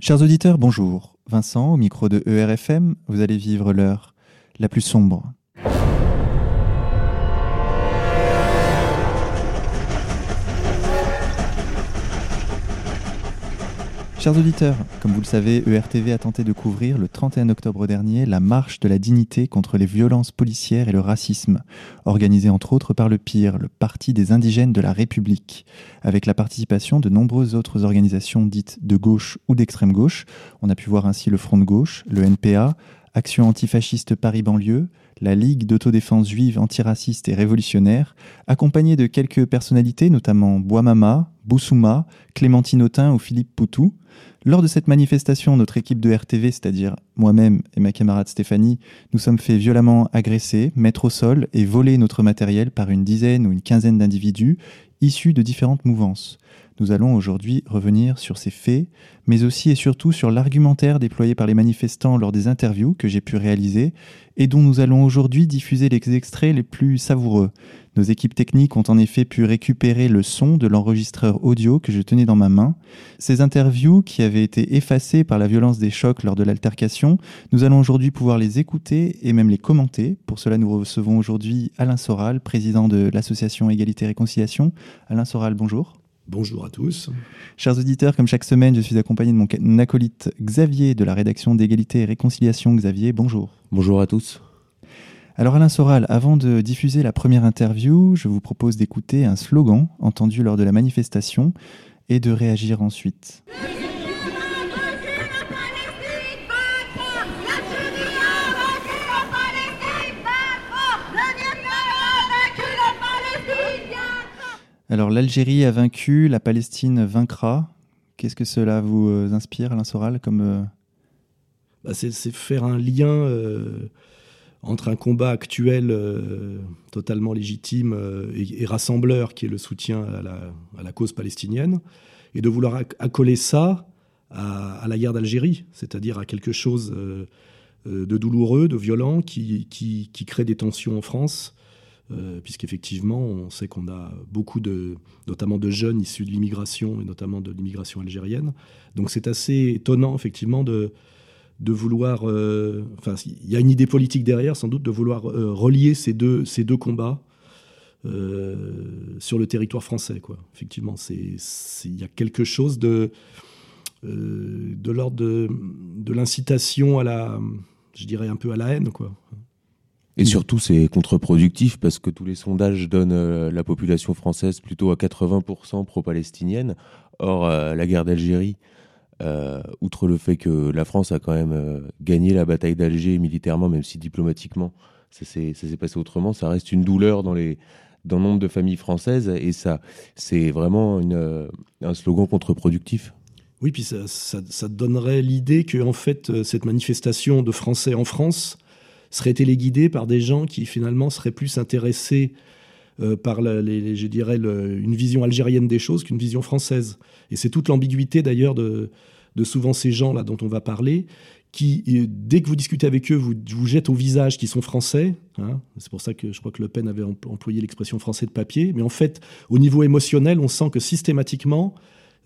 Chers auditeurs, bonjour. Vincent, au micro de ERFM, vous allez vivre l'heure la plus sombre. Chers auditeurs, comme vous le savez, ERTV a tenté de couvrir le 31 octobre dernier la marche de la dignité contre les violences policières et le racisme, organisée entre autres par le PIR, le Parti des indigènes de la République, avec la participation de nombreuses autres organisations dites de gauche ou d'extrême gauche. On a pu voir ainsi le Front de gauche, le NPA, Action antifasciste Paris-Banlieue, la Ligue d'autodéfense juive antiraciste et révolutionnaire, accompagnée de quelques personnalités, notamment Boimama, Boussouma, Clémentine Autain ou Philippe Poutou. Lors de cette manifestation, notre équipe de RTV, c'est-à-dire moi-même et ma camarade Stéphanie, nous sommes fait violemment agresser, mettre au sol et voler notre matériel par une dizaine ou une quinzaine d'individus issus de différentes mouvances. Nous allons aujourd'hui revenir sur ces faits, mais aussi et surtout sur l'argumentaire déployé par les manifestants lors des interviews que j'ai pu réaliser et dont nous allons aujourd'hui diffuser les extraits les plus savoureux. Nos équipes techniques ont en effet pu récupérer le son de l'enregistreur audio que je tenais dans ma main. Ces interviews, qui avaient été effacées par la violence des chocs lors de l'altercation, nous allons aujourd'hui pouvoir les écouter et même les commenter. Pour cela, nous recevons aujourd'hui Alain Soral, président de l'association Égalité Réconciliation. Alain Soral, bonjour. Bonjour à tous. Chers auditeurs, comme chaque semaine, je suis accompagné de mon acolyte Xavier de la rédaction d'égalité et réconciliation. Xavier, bonjour. Bonjour à tous. Alors Alain Soral, avant de diffuser la première interview, je vous propose d'écouter un slogan entendu lors de la manifestation et de réagir ensuite. Alors l'Algérie a vaincu, la Palestine vaincra. Qu'est-ce que cela vous euh, inspire, Alain Soral, comme euh, bah, c'est, faire un lien euh, entre un combat actuel totalement légitime et, rassembleur, qui est le soutien à la, cause palestinienne, et de vouloir accoler ça à, la guerre d'Algérie, c'est-à-dire à quelque chose de douloureux, de violent, qui, qui crée des tensions en France euh, puisqu'effectivement, on sait qu'on a beaucoup de, notamment de jeunes issus de l'immigration, et notamment de l'immigration algérienne. Donc c'est assez étonnant, effectivement, de, de vouloir... Euh, enfin, il y a une idée politique derrière, sans doute, de vouloir euh, relier ces deux, ces deux combats sur le territoire français. Quoi. Effectivement, il y a quelque chose de, de l'ordre de, de l'incitation à la... Je dirais un peu à la haine, quoi. Et surtout, c'est contre-productif parce que tous les sondages donnent euh, la population française plutôt à 80% pro-palestinienne. Or, euh, la guerre d'Algérie, euh, outre le fait que la France a quand même gagné la bataille d'Alger militairement, même si diplomatiquement ça s'est passé autrement, ça reste une douleur dans les dans nombre de familles françaises et ça, c'est vraiment un slogan contre-productif. Oui, puis ça donnerait l'idée que en fait cette manifestation de Français en France serait téléguidé par des gens qui finalement seraient plus intéressés euh, par les, je dirais une vision algérienne des choses qu'une vision française. Et c'est toute l'ambiguïté d'ailleurs de, souvent ces gens-là dont on va parler, qui, euh, dès que vous discutez avec eux, vous, vous jettent au visage qu'ils sont français. Hein. c'est pour ça que je crois que Le Pen avait employé l'expression français de papier. Mais en fait, au niveau émotionnel, on sent que systématiquement,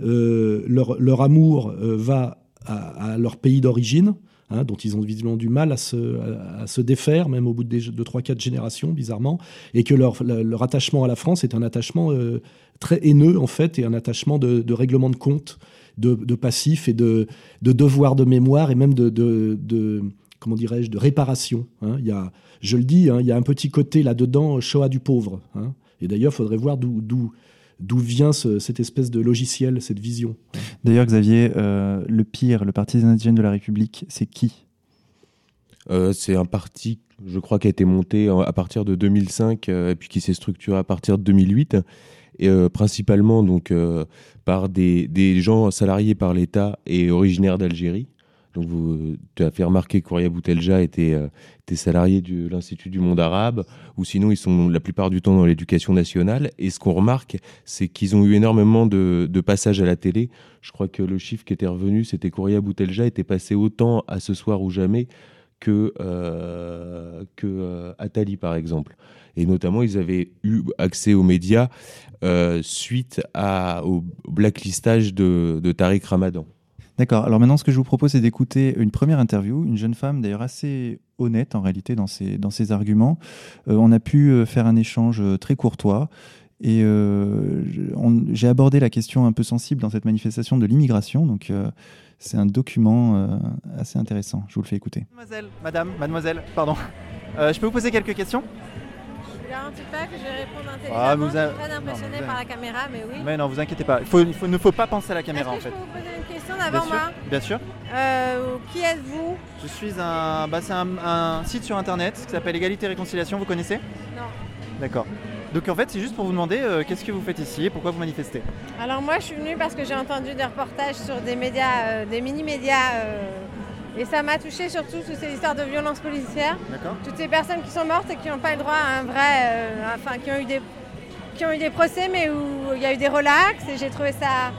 euh, leur, amour va à, leur pays d'origine Hein, dont ils ont visiblement du mal à se, défaire, même au bout de, de 3-4 générations, bizarrement, et que leur, attachement à la France est un attachement euh, très haineux, en fait, et un attachement de, règlement de compte, de, passif et de, de devoir de mémoire, et même de, de comment dirais-je, de réparation. Hein. Il y a, je le dis, hein, il y a un petit côté là-dedans, Shoah du pauvre. Hein. Et d'ailleurs, il faudrait voir d'où d'où vient cette espèce de logiciel, cette vision. D'ailleurs, Xavier, euh, le pire, le Parti des indigènes de la République, c'est qui? Euh, C'est un parti, je crois, qui a été monté à partir de 2005 euh, et puis qui s'est structuré à partir de 2008. Et, principalement donc par des, des, gens salariés par l'État et originaires d'Algérie. Donc, vous, tu as fait remarquer que Boutelja était, euh, était salarié de l'Institut du monde arabe, ou sinon ils sont la plupart du temps dans l'éducation nationale. Et ce qu'on remarque, c'est qu'ils ont eu énormément de, de, passages à la télé. Je crois que le chiffre qui était revenu, c'était Kouria Boutelja était passé autant à Ce soir ou jamais que, euh, que euh, par exemple. Et notamment, ils avaient eu accès aux médias euh, suite au blacklistage de, de Tariq Ramadan. D'accord. Alors maintenant, ce que je vous propose, c'est d'écouter une première interview, une jeune femme d'ailleurs assez honnête en réalité dans ses, dans arguments. Euh, on a pu euh, faire un échange euh, très courtois. Et j'ai abordé la question un peu sensible dans cette manifestation de l'immigration. Donc, c'est un document assez intéressant. Je vous le fais écouter. Mademoiselle, madame, mademoiselle, pardon. je peux vous poser quelques questions? Garantis pas que je vais répondre intelligemment. Ah, vous a... Je suis très impressionné par la caméra, mais oui. Mais non, vous inquiétez pas. Il, faut, ne faut pas penser à la caméra en fait. Je peux vous poser une question d'avant moi Bien sûr. Euh, qui êtes-vous Je suis un, bah, c'est un, site sur internet qui s'appelle Égalité et Réconciliation. Vous connaissez Non. D'accord. Donc en fait, c'est juste pour vous demander euh, qu'est-ce que vous faites ici et pourquoi vous manifestez? Alors moi, je suis venue parce que j'ai entendu des reportages sur des médias, euh, des mini-médias et ça m'a touché surtout toutes ces histoires de violence policière. Toutes ces personnes qui sont mortes et qui n'ont pas le droit à un vrai. Euh, enfin, qui ont, eu des, qui ont eu des procès, mais où il y a eu des relax. Et j'ai trouvé ça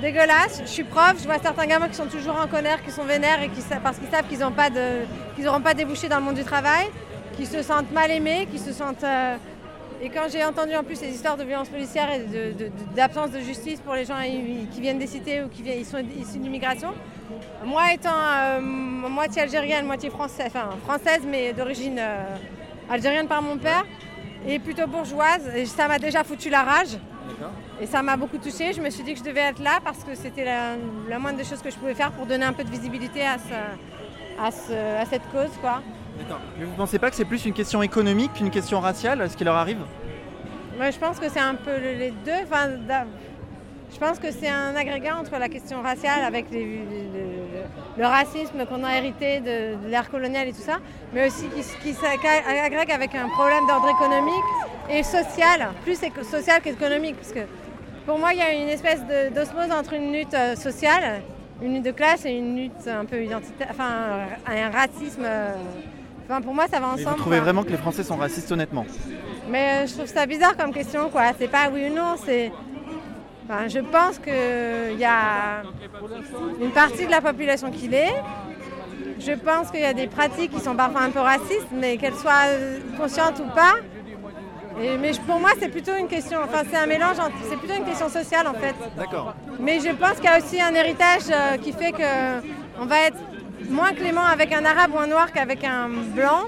dégueulasse. Je suis prof, je vois certains gamins qui sont toujours en colère, qui sont vénères et qui, parce qu'ils savent qu'ils n'auront pas, de, pas débouché dans le monde du travail, qui se sentent mal aimés, qui se sentent. Euh, et quand j'ai entendu en plus ces histoires de violence policière et d'absence de, justice pour les gens qui viennent des cités ou qui ils sont issus d'immigration, moi étant euh, moitié algérienne, moitié française, enfin française mais d'origine euh, algérienne par mon père, et plutôt bourgeoise, ça m'a déjà foutu la rage. Et ça m'a beaucoup touchée. Je me suis dit que je devais être là parce que c'était la, moindre des choses que je pouvais faire pour donner un peu de visibilité à, à, cette cause. Quoi. Mais vous ne pensez pas que c'est plus une question économique qu'une question raciale, ce qui leur arrive Moi, Je pense que c'est un peu les deux. Enfin, je pense que c'est un agrégat entre la question raciale avec le, racisme qu'on a hérité de, l'ère coloniale et tout ça, mais aussi qui, s'agrègue avec un problème d'ordre économique et social, plus social qu'économique. Parce que pour moi, il y a une espèce d'osmose entre une lutte euh, sociale, une lutte de classe et une lutte un peu identitaire, enfin un racisme. Euh, enfin, pour moi, ça va ensemble. vous trouvez vraiment que les Français sont racistes honnêtement Mais euh, je trouve ça bizarre comme question, quoi. C'est pas oui ou non, c'est je pense qu'il y a une partie de la population qui l'est. Je pense qu'il y a des pratiques qui sont parfois un peu racistes, mais qu'elles soient conscientes ou pas. mais pour moi, c'est plutôt une question, enfin c'est un mélange, c'est plutôt une question sociale en fait. D'accord. Mais je pense qu'il y a aussi un héritage euh, qui fait qu'on va être moins clément avec un arabe ou un noir qu'avec un blanc.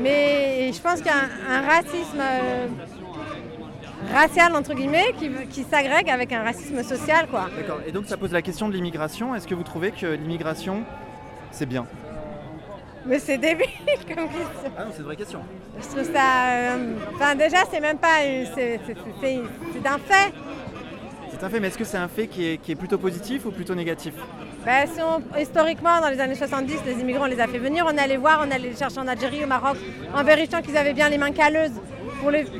Mais je pense qu'il y a un, racisme euh, racial entre guillemets qui, qui s'agrègue avec un racisme social quoi. D'accord. Et donc ça pose la question de l'immigration. Est-ce que vous trouvez que l'immigration c'est bien? Mais c'est débile comme question. Ah non, c'est une vraie question. Je trouve ça. Euh, enfin déjà c'est même pas. C'est un fait. C'est un fait, mais est-ce que c'est un fait qui est, qui est, plutôt positif ou plutôt négatif ben, Historiquement, dans les années 70, les immigrants on les a fait venir, on allait voir, on allait les chercher en Algérie, au Maroc, en vérifiant qu'ils avaient bien les mains calleuses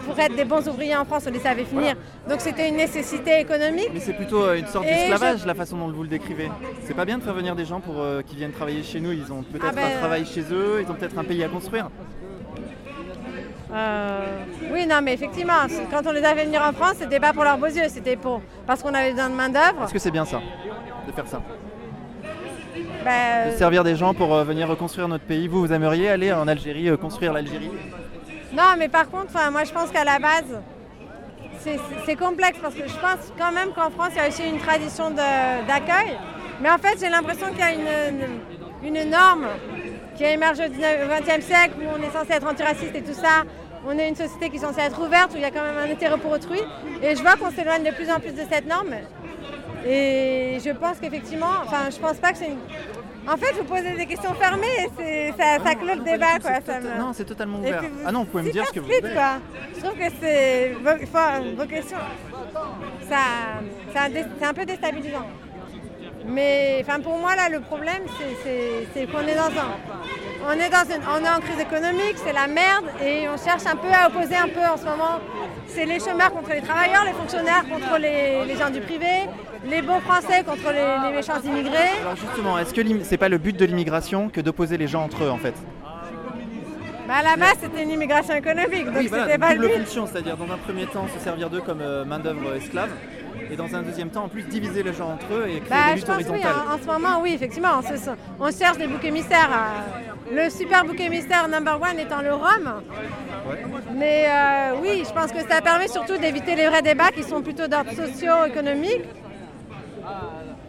pour, être des bons ouvriers en France, on les savait finir. Donc c'était une nécessité économique. Mais c'est plutôt euh, une sorte d'esclavage, la façon dont vous le décrivez. C'est pas bien de faire venir des gens pour euh, qui viennent travailler chez nous. Ils ont peut-être ah ben, un travail chez eux, ils ont peut-être un pays à construire. Euh, oui, non, mais effectivement, quand on les a fait venir en France, c'était pas pour leurs beaux yeux, c'était pour parce qu'on avait besoin de main d'œuvre. Est-ce que c'est bien ça, de faire ça? Ben, De servir des gens pour venir reconstruire notre pays. Vous, vous aimeriez aller en Algérie construire l'Algérie? Non, mais par contre, moi je pense qu'à la base, c'est complexe parce que je pense quand même qu'en France, il y a aussi une tradition d'accueil. Mais en fait, j'ai l'impression qu'il y a une, norme qui a émergé au XXe siècle où on est censé être antiraciste et tout ça. On est une société qui est censée être ouverte, où il y a quand même un intérêt pour autrui. Et je vois qu'on s'éloigne de plus en plus de cette norme. Et je pense qu'effectivement, enfin, je pense pas que c'est une en fait, vous posez des questions fermées et ça, ça clôt le débat. Quoi, Non, c'est totalement ouvert. ah non, vous pouvez me dire ce que vous voulez. Quoi. Je trouve que c'est vos, vos questions, ça, c'est un peu déstabilisant. Mais enfin, pour moi, là, le problème, c'est qu'on est dans un, on est, dans une, on est en crise économique, c'est la merde, et on cherche un peu à opposer un peu en ce moment. C'est les chômeurs contre les travailleurs, les fonctionnaires contre les, gens du privé, les bons Français contre les, méchants immigrés. Alors justement, est-ce que c'est pas le but de l'immigration que d'opposer les gens entre eux en fait? Bah à la base, c'était une immigration économique, donc c'était pas le but. c'est-à-dire dans un premier temps se servir d'eux comme euh, main-d'œuvre esclave, et dans un deuxième temps, en plus, diviser les gens entre eux et créer bah, des luttes horizontales. en, ce moment, oui, effectivement, on, cherche des boucs émissaires. le super bouc émissaire number one étant le Rhum. Mais euh, oui, je pense que ça permet surtout d'éviter les vrais débats qui sont plutôt d'ordre socio-économique.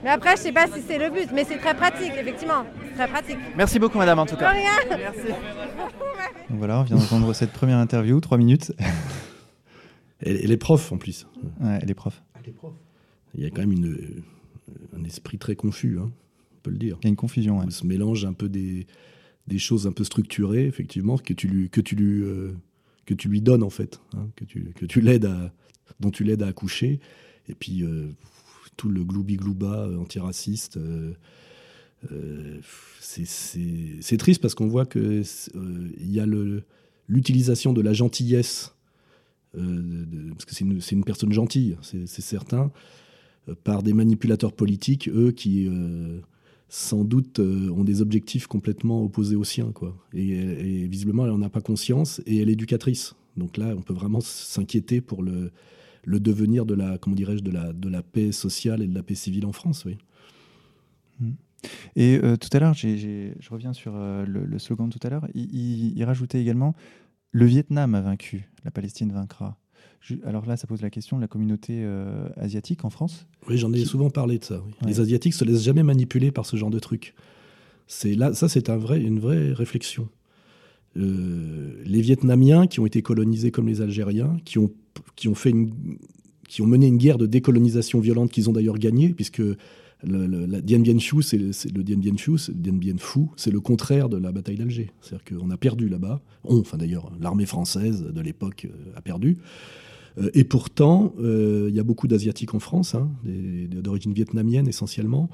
Mais après, je sais pas si c'est le but, mais c'est très pratique, effectivement. Très pratique. Merci beaucoup, madame, en tout cas. rien. Merci. voilà, on vient d'entendre cette première interview, trois minutes. Elle, est prof en plus. Ouais, elle Il y a quand même une, un esprit très confus, hein, on peut le dire. Il y a une confusion. Ouais. On se mélange un peu des, des choses un peu structurées, effectivement, que tu lui, que tu lui, euh, que tu lui donnes en fait, hein, que tu, que tu l'aides à, dont tu l'aides à accoucher, et puis euh, tout le gloubi-glouba euh, antiraciste. c'est triste parce qu'on voit que il y a l'utilisation de la gentillesse, parce que c'est une, personne gentille, c'est certain, par des manipulateurs politiques, eux qui sans doute euh, ont des objectifs complètement opposés aux siens. Quoi. Et, visiblement, elle n'en a pas conscience et elle est éducatrice. Donc là, on peut vraiment s'inquiéter pour le, devenir de la, comment dirais-je, de la, paix sociale et de la paix civile en France. Oui. Et euh, tout à l'heure, je reviens sur euh, le, slogan de tout à l'heure, il, rajoutait également Le Vietnam a vaincu, la Palestine vaincra. Alors là, ça pose la question de la communauté euh, asiatique en France. Oui, j'en ai souvent parlé de ça. Les Asiatiques se laissent jamais manipuler par ce genre de trucs. C'est là, ça, c'est un vrai, une vraie réflexion. Euh, les Vietnamiens qui ont été colonisés comme les Algériens, qui ont, qui ont, fait une, qui ont mené une guerre de décolonisation violente qu'ils ont d'ailleurs gagnée, puisque le, Dien Bien Phu, c'est le, Dien Bien Phu, c'est le contraire de la bataille d'Alger. C'est-à-dire qu'on a perdu là-bas. On, enfin d'ailleurs, l'armée française de l'époque euh, a perdu. Euh, et pourtant, euh, il y a beaucoup d'Asiatiques en France, hein, d'origine vietnamienne essentiellement.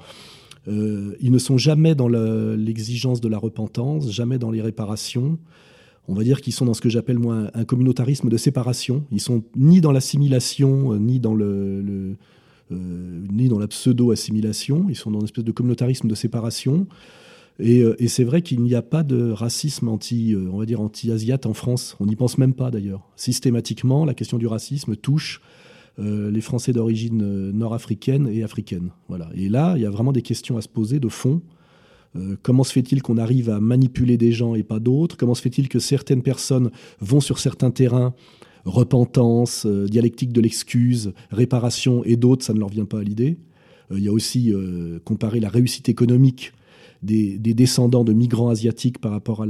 Ils ne sont jamais dans l'exigence de la repentance, jamais dans les réparations. On va dire qu'ils sont dans ce que j'appelle moi un communautarisme de séparation. Ils sont ni dans l'assimilation, ni dans le, ni dans la pseudo-assimilation. Ils sont dans une espèce de communautarisme de séparation. Euh, et, c'est vrai qu'il n'y a pas de racisme anti, euh, on va dire anti-asiate en France. On n'y pense même pas d'ailleurs. Systématiquement, la question du racisme touche euh, les Français d'origine nord-africaine et africaine. Voilà. Et là, il y a vraiment des questions à se poser de fond. comment se fait-il qu'on arrive à manipuler des gens et pas d'autres? Comment se fait-il que certaines personnes vont sur certains terrains repentance, dialectique de l'excuse, réparation, et d'autres, ça ne leur vient pas à l'idée. Il y a aussi comparer la réussite économique des, descendants de migrants asiatiques par rapport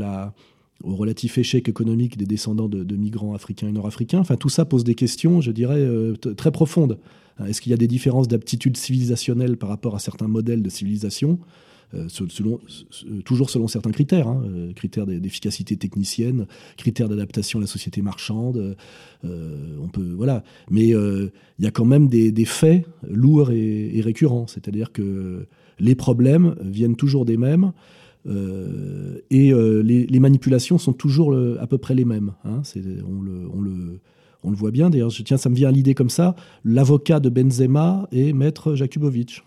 au relatif échec économique des descendants de, migrants africains et nord-africains. Enfin, tout ça pose des questions, je dirais, euh, très profondes. Hein, est-ce qu'il y a des différences d'aptitude civilisationnelle par rapport à certains modèles de civilisation? euh, selon, euh, toujours selon certains critères, hein, critères d'efficacité technicienne, critères d'adaptation à la société marchande. on peut, voilà. Mais il y a quand même des, faits lourds et récurrents. C'est-à-dire que les problèmes viennent toujours des mêmes. Euh, et euh, les, manipulations sont toujours à peu près les mêmes. Hein. on, le, voit bien. D'ailleurs, tiens, ça me vient à l'idée comme ça. L'avocat de Benzema est Maître Jakubovic.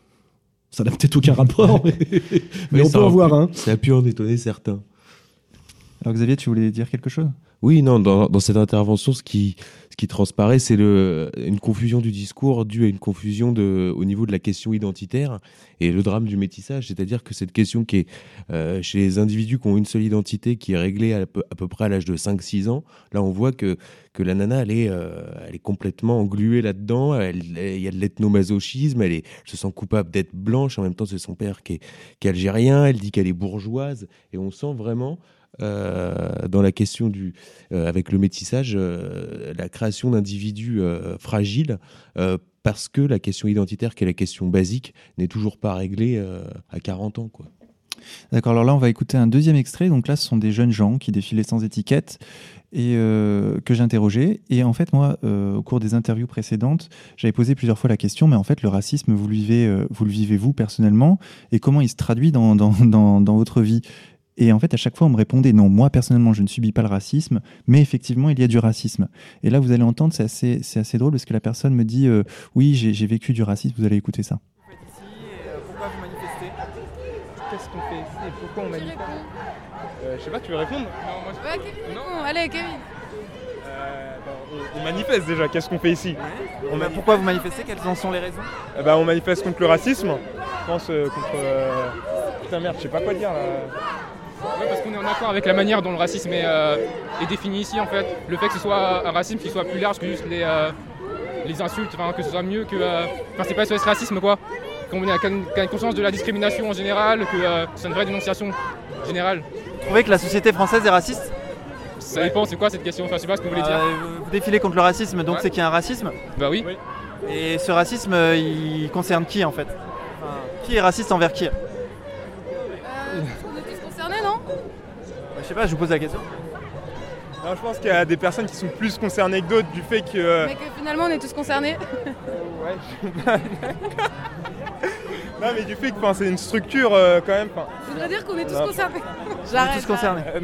Ça n'a peut-être aucun rapport, mais, on peut en voir un. Ça a pu en étonner certains. Alors Xavier, tu voulais dire quelque chose? Oui, non, dans, cette intervention, ce qui, transparaît, c'est une confusion du discours due à une confusion au niveau de la question identitaire et le drame du métissage. C'est-à-dire que cette question qui est euh, chez les individus qui ont une seule identité, qui est réglée à peu, près à l'âge de 5-6 ans, là on voit que, la nana, elle est, euh, elle est complètement engluée là-dedans. Il y a de l'ethnomasochisme, elle, se sent coupable d'être blanche, en même temps c'est son père qui est, algérien, elle dit qu'elle est bourgeoise, et on sent vraiment dans la question du, euh, avec le métissage, euh, la création d'individus fragiles, parce que la question identitaire, qui est la question basique, n'est toujours pas réglée à 40 ans. Quoi. D'accord, alors là on va écouter un deuxième extrait. Donc là ce sont des jeunes gens qui défilaient sans étiquette et que j'interrogeais. Et en fait moi, au cours des interviews précédentes, j'avais posé plusieurs fois la question, mais en fait le racisme, vous le vivez, vous le vivez vous personnellement? Et comment il se traduit dans, dans, dans votre vie? Et en fait, à chaque fois, on me répondait non, moi personnellement, je ne subis pas le racisme, mais effectivement, il y a du racisme. Et là, vous allez entendre, c'est assez, c'est assez drôle parce que la personne me dit euh, oui, j'ai vécu du racisme, vous allez écouter ça. Euh, pourquoi vous manifestez? Qu'est-ce qu'on fait ici et pourquoi on manifeste? euh, Je sais pas, tu veux répondre? Non, moi je... Ouais, Kevin, non. allez, Kevin. Euh, on, manifeste déjà, qu'est-ce qu'on fait ici? On Pourquoi vous manifestez? Quelles en sont les raisons? Eh ben, On manifeste contre le racisme, je pense contre... Putain merde, je sais pas quoi dire là. Oui, parce qu'on est en accord avec la manière dont le racisme euh, est, défini ici, en fait. Le fait que ce soit un racisme qui soit plus large que juste les, euh, les insultes, que ce soit mieux que. Euh, enfin, c'est pas ce racisme, quoi. qu'on a, une conscience de la discrimination en général, que c'est une vraie dénonciation générale. Vous trouvez que la société française est raciste? Ça dépend, c'est quoi cette question? Enfin, je sais pas ce que vous voulez dire. vous défilez contre le racisme, donc c'est qu'il y a un racisme? Bah oui. Et ce racisme, il concerne qui en fait? Qui est raciste envers qui on est tous concernés, non bah, Je sais pas, je vous pose la question. je pense qu'il y a des personnes qui sont plus concernées que d'autres du fait que. Euh, mais que finalement on est tous concernés. ouais. non, mais du fait que c'est une structure euh, quand même. Je voudrais dire qu'on est tous concernés. J'arrête. tous concernés. Euh,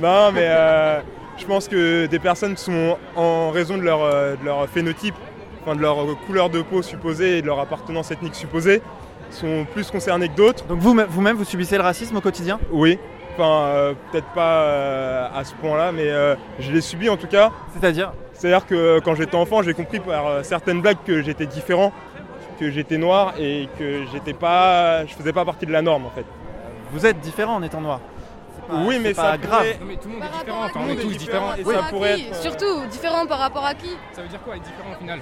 non. mais je pense que des personnes sont en raison de leur, de leur phénotype, enfin de leur couleur de peau supposée et de leur appartenance ethnique supposée, sont plus concernés que d'autres. Donc vous-même, vous, vous subissez le racisme au quotidien? Oui. Enfin, euh, peut-être pas euh, à ce point-là, mais euh, je l'ai subi en tout cas. C'est-à-dire? C'est-à-dire que quand j'étais enfant, j'ai compris par certaines blagues que j'étais différent, que j'étais noir et que j'étais pas, je faisais pas partie de la norme en fait. Vous êtes différent en étant noir. oui, mais ça grave. mais tout le monde est différent. on est tous? différents. Et ça pourrait être... Surtout différent par rapport à qui? Ça veut dire quoi être différent au final?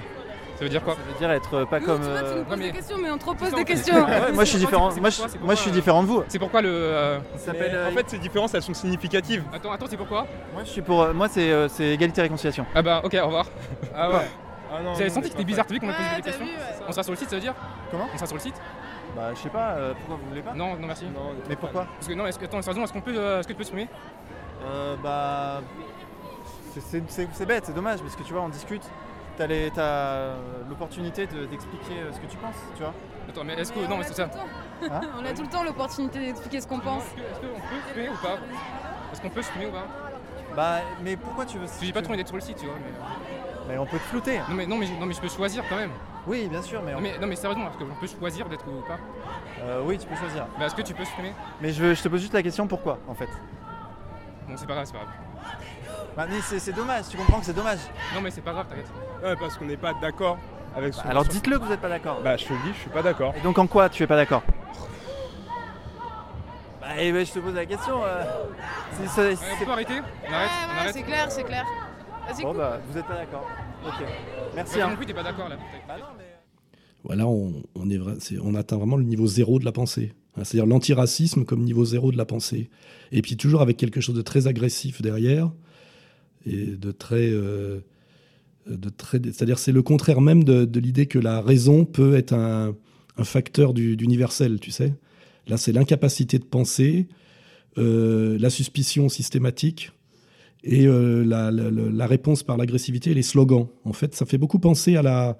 Ça veut dire quoi Ça veut dire être pas comme. Tu, vois, tu nous poses des questions, mais on te repose des questions. moi, je suis différent. Moi, moi, je suis différent de vous. C'est pourquoi le. Euh, en fait, ces différences, elles sont significatives. Attends, attends, c'est pourquoi Moi, je suis pour. Moi, c'est euh, égalité réconciliation. Ah bah, ok, au revoir. Ah ouais. Ah non, J'avais senti que c'était bizarre, t'as vu qu'on a posé des questions On sera sur le site, ça veut dire Comment On sera sur le site Bah, je sais pas, euh, pourquoi vous voulez pas Non, non, merci. mais pourquoi Parce que non, est-ce que, attends, est-ce qu'on peut, est-ce que tu peux exprimer Euh, bah. C'est bête, c'est dommage, parce que tu vois, on discute t'as l'opportunité d'expliquer euh, ce que tu penses, tu vois. Attends, mais est-ce que. Non, mais c'est ça. Hein on a tout le temps l'opportunité d'expliquer ce qu'on pense. Est-ce qu'on peut fumer ou pas Est-ce qu'on peut fumer ou pas Bah, mais pourquoi tu veux. J'ai pas trop envie d'être sur le site, tu vois. Mais... mais on peut te flouter. Non mais, non, mais, non, mais je peux choisir quand même. Oui, bien sûr, mais. Non, mais, non, mais sérieusement, est-ce qu'on peut choisir d'être ou pas euh, Oui, tu peux choisir. Bah, est-ce que tu peux fumer Mais je, je te pose juste la question pourquoi, en fait? Bon, c'est pas grave, c'est pas grave. Bah, mais c'est dommage, tu comprends que c'est dommage. Non, mais c'est pas grave, t'inquiète. Ouais, parce qu'on n'est pas d'accord avec bah, Alors dites-le que vous n'êtes pas d'accord. Bah, je te le dis, je suis pas d'accord. Et donc en quoi tu es pas d'accord? Bah, eh ben, je te pose la question. Euh, c'est, on peut arrêter? On arrête. C'est clair, c'est clair. Vas-y, Bon, bah, vous êtes pas d'accord. Ok. Merci. Bah, hein. t'es pas d'accord là. Bah, non, mais... Voilà, on, on, est vrai, on atteint vraiment le niveau zéro de la pensée. Hein, c'est-à-dire l'antiracisme comme niveau zéro de la pensée. Et puis toujours avec quelque chose de très agressif derrière et de très, euh, de très c'est-à-dire c'est le contraire même de, l'idée que la raison peut être un, facteur d'universel, tu sais. Là, c'est l'incapacité de penser, euh, la suspicion systématique et euh, la, réponse par l'agressivité et les slogans. En fait, ça fait beaucoup penser à la,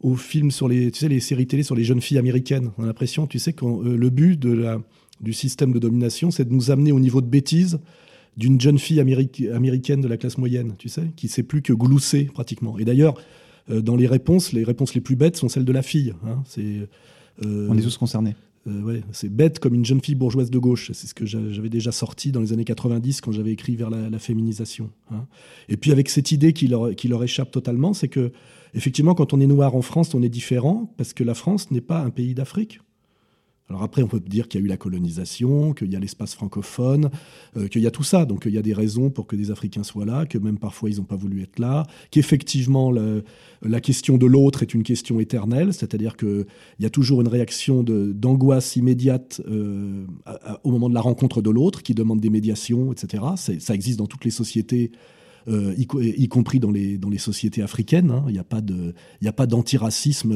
aux films sur les, tu sais, les séries télé sur les jeunes filles américaines. On a l'impression, tu sais, que le but du système de domination, c'est de nous amener au niveau de bêtise d'une jeune fille américaine de la classe moyenne, tu sais, qui sait plus que glousser pratiquement. Et d'ailleurs, euh, dans les réponses, les réponses les plus bêtes sont celles de la fille. Hein. C'est, euh, On est tous concernés. Euh, ouais, c'est bête comme une jeune fille bourgeoise de gauche. C'est ce que j'avais déjà sorti dans les années 90 quand j'avais écrit vers la, féminisation. Hein. Et puis avec cette idée qui leur, qui leur échappe totalement, c'est que effectivement, quand on est noir en France, on est différent parce que la France n'est pas un pays d'Afrique. Alors après, on peut dire qu'il y a eu la colonisation, qu'il y a l'espace francophone, euh, qu'il y a tout ça. Donc il y a des raisons pour que des Africains soient là, que même parfois ils n'ont pas voulu être là, qu'effectivement la question de l'autre est une question éternelle, c'est-à-dire qu'il y a toujours une réaction d'angoisse immédiate euh, au moment de la rencontre de l'autre, qui demande des médiations, etc. Ça existe dans toutes les sociétés. Euh, y, compris dans les, sociétés africaines. Hein. Il n'y a pas d'antiracisme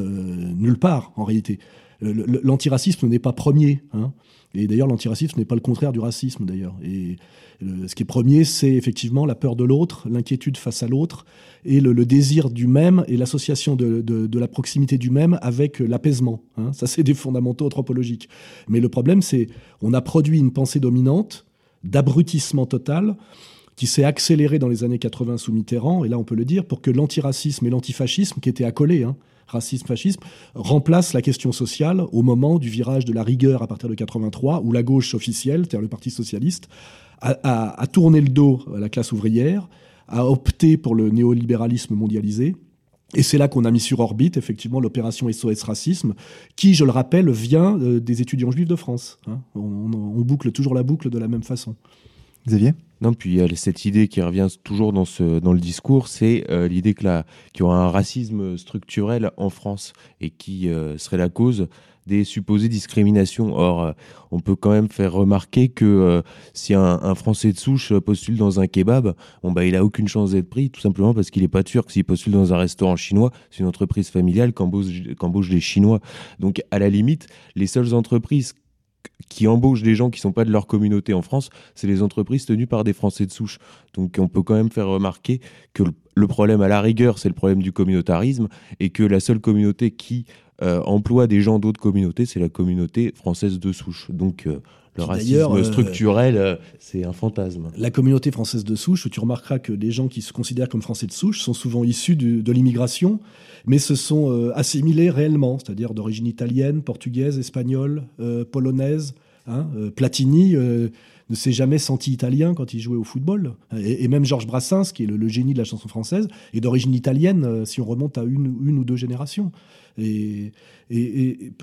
nulle part, en réalité l'antiracisme n'est pas premier. Hein. Et d'ailleurs, l'antiracisme n'est pas le contraire du racisme, d'ailleurs. Et ce qui est premier, c'est effectivement la peur de l'autre, l'inquiétude face à l'autre, et le, désir du même, et l'association de, la proximité du même avec l'apaisement. Hein. Ça, c'est des fondamentaux anthropologiques. Mais le problème, c'est on a produit une pensée dominante d'abrutissement total qui s'est accélérée dans les années 80 sous Mitterrand, et là on peut le dire, pour que l'antiracisme et l'antifascisme, qui étaient accolés, hein, racisme, fascisme, remplace la question sociale au moment du virage de la rigueur à partir de 83, où la gauche officielle, c'est-à-dire le Parti socialiste, a, tourné le dos à la classe ouvrière, a opté pour le néolibéralisme mondialisé. Et c'est là qu'on a mis sur orbite, effectivement, l'opération SOS Racisme, qui, je le rappelle, vient euh, des étudiants juifs de France. Hein. On, on, boucle toujours la boucle de la même façon. Non, puis il y a cette idée qui revient toujours dans, ce, dans le discours, c'est euh, l'idée qu'il y aura un racisme structurel en France et qui euh, serait la cause des supposées discriminations. Or, euh, on peut quand même faire remarquer que si un, Français de souche postule dans un kebab, bon, bah, il a aucune chance d'être pris, tout simplement parce qu'il n'est pas turc. S'il postule dans un restaurant chinois, c'est une entreprise familiale qui embauche des Chinois. Donc, à la limite, les seules entreprises qui embauchent des gens qui ne sont pas de leur communauté en France, c'est les entreprises tenues par des Français de souche. Donc on peut quand même faire remarquer que le problème à la rigueur, c'est le problème du communautarisme, et que la seule communauté qui euh, emploie des gens d'autres communautés, c'est la communauté française de souche. Donc euh, le racisme euh, structurel, c'est un fantasme. La communauté française de souche, tu remarqueras que les gens qui se considèrent comme français de souche sont souvent issus de l'immigration, mais se sont assimilés réellement, c'est-à-dire d'origine italienne, portugaise, espagnole, polonaise. Hein, Platini ne s'est jamais senti italien quand il jouait au football. Et, même Georges Brassens, qui est le, génie de la chanson française, est d'origine italienne si on remonte à une, ou deux générations. Et,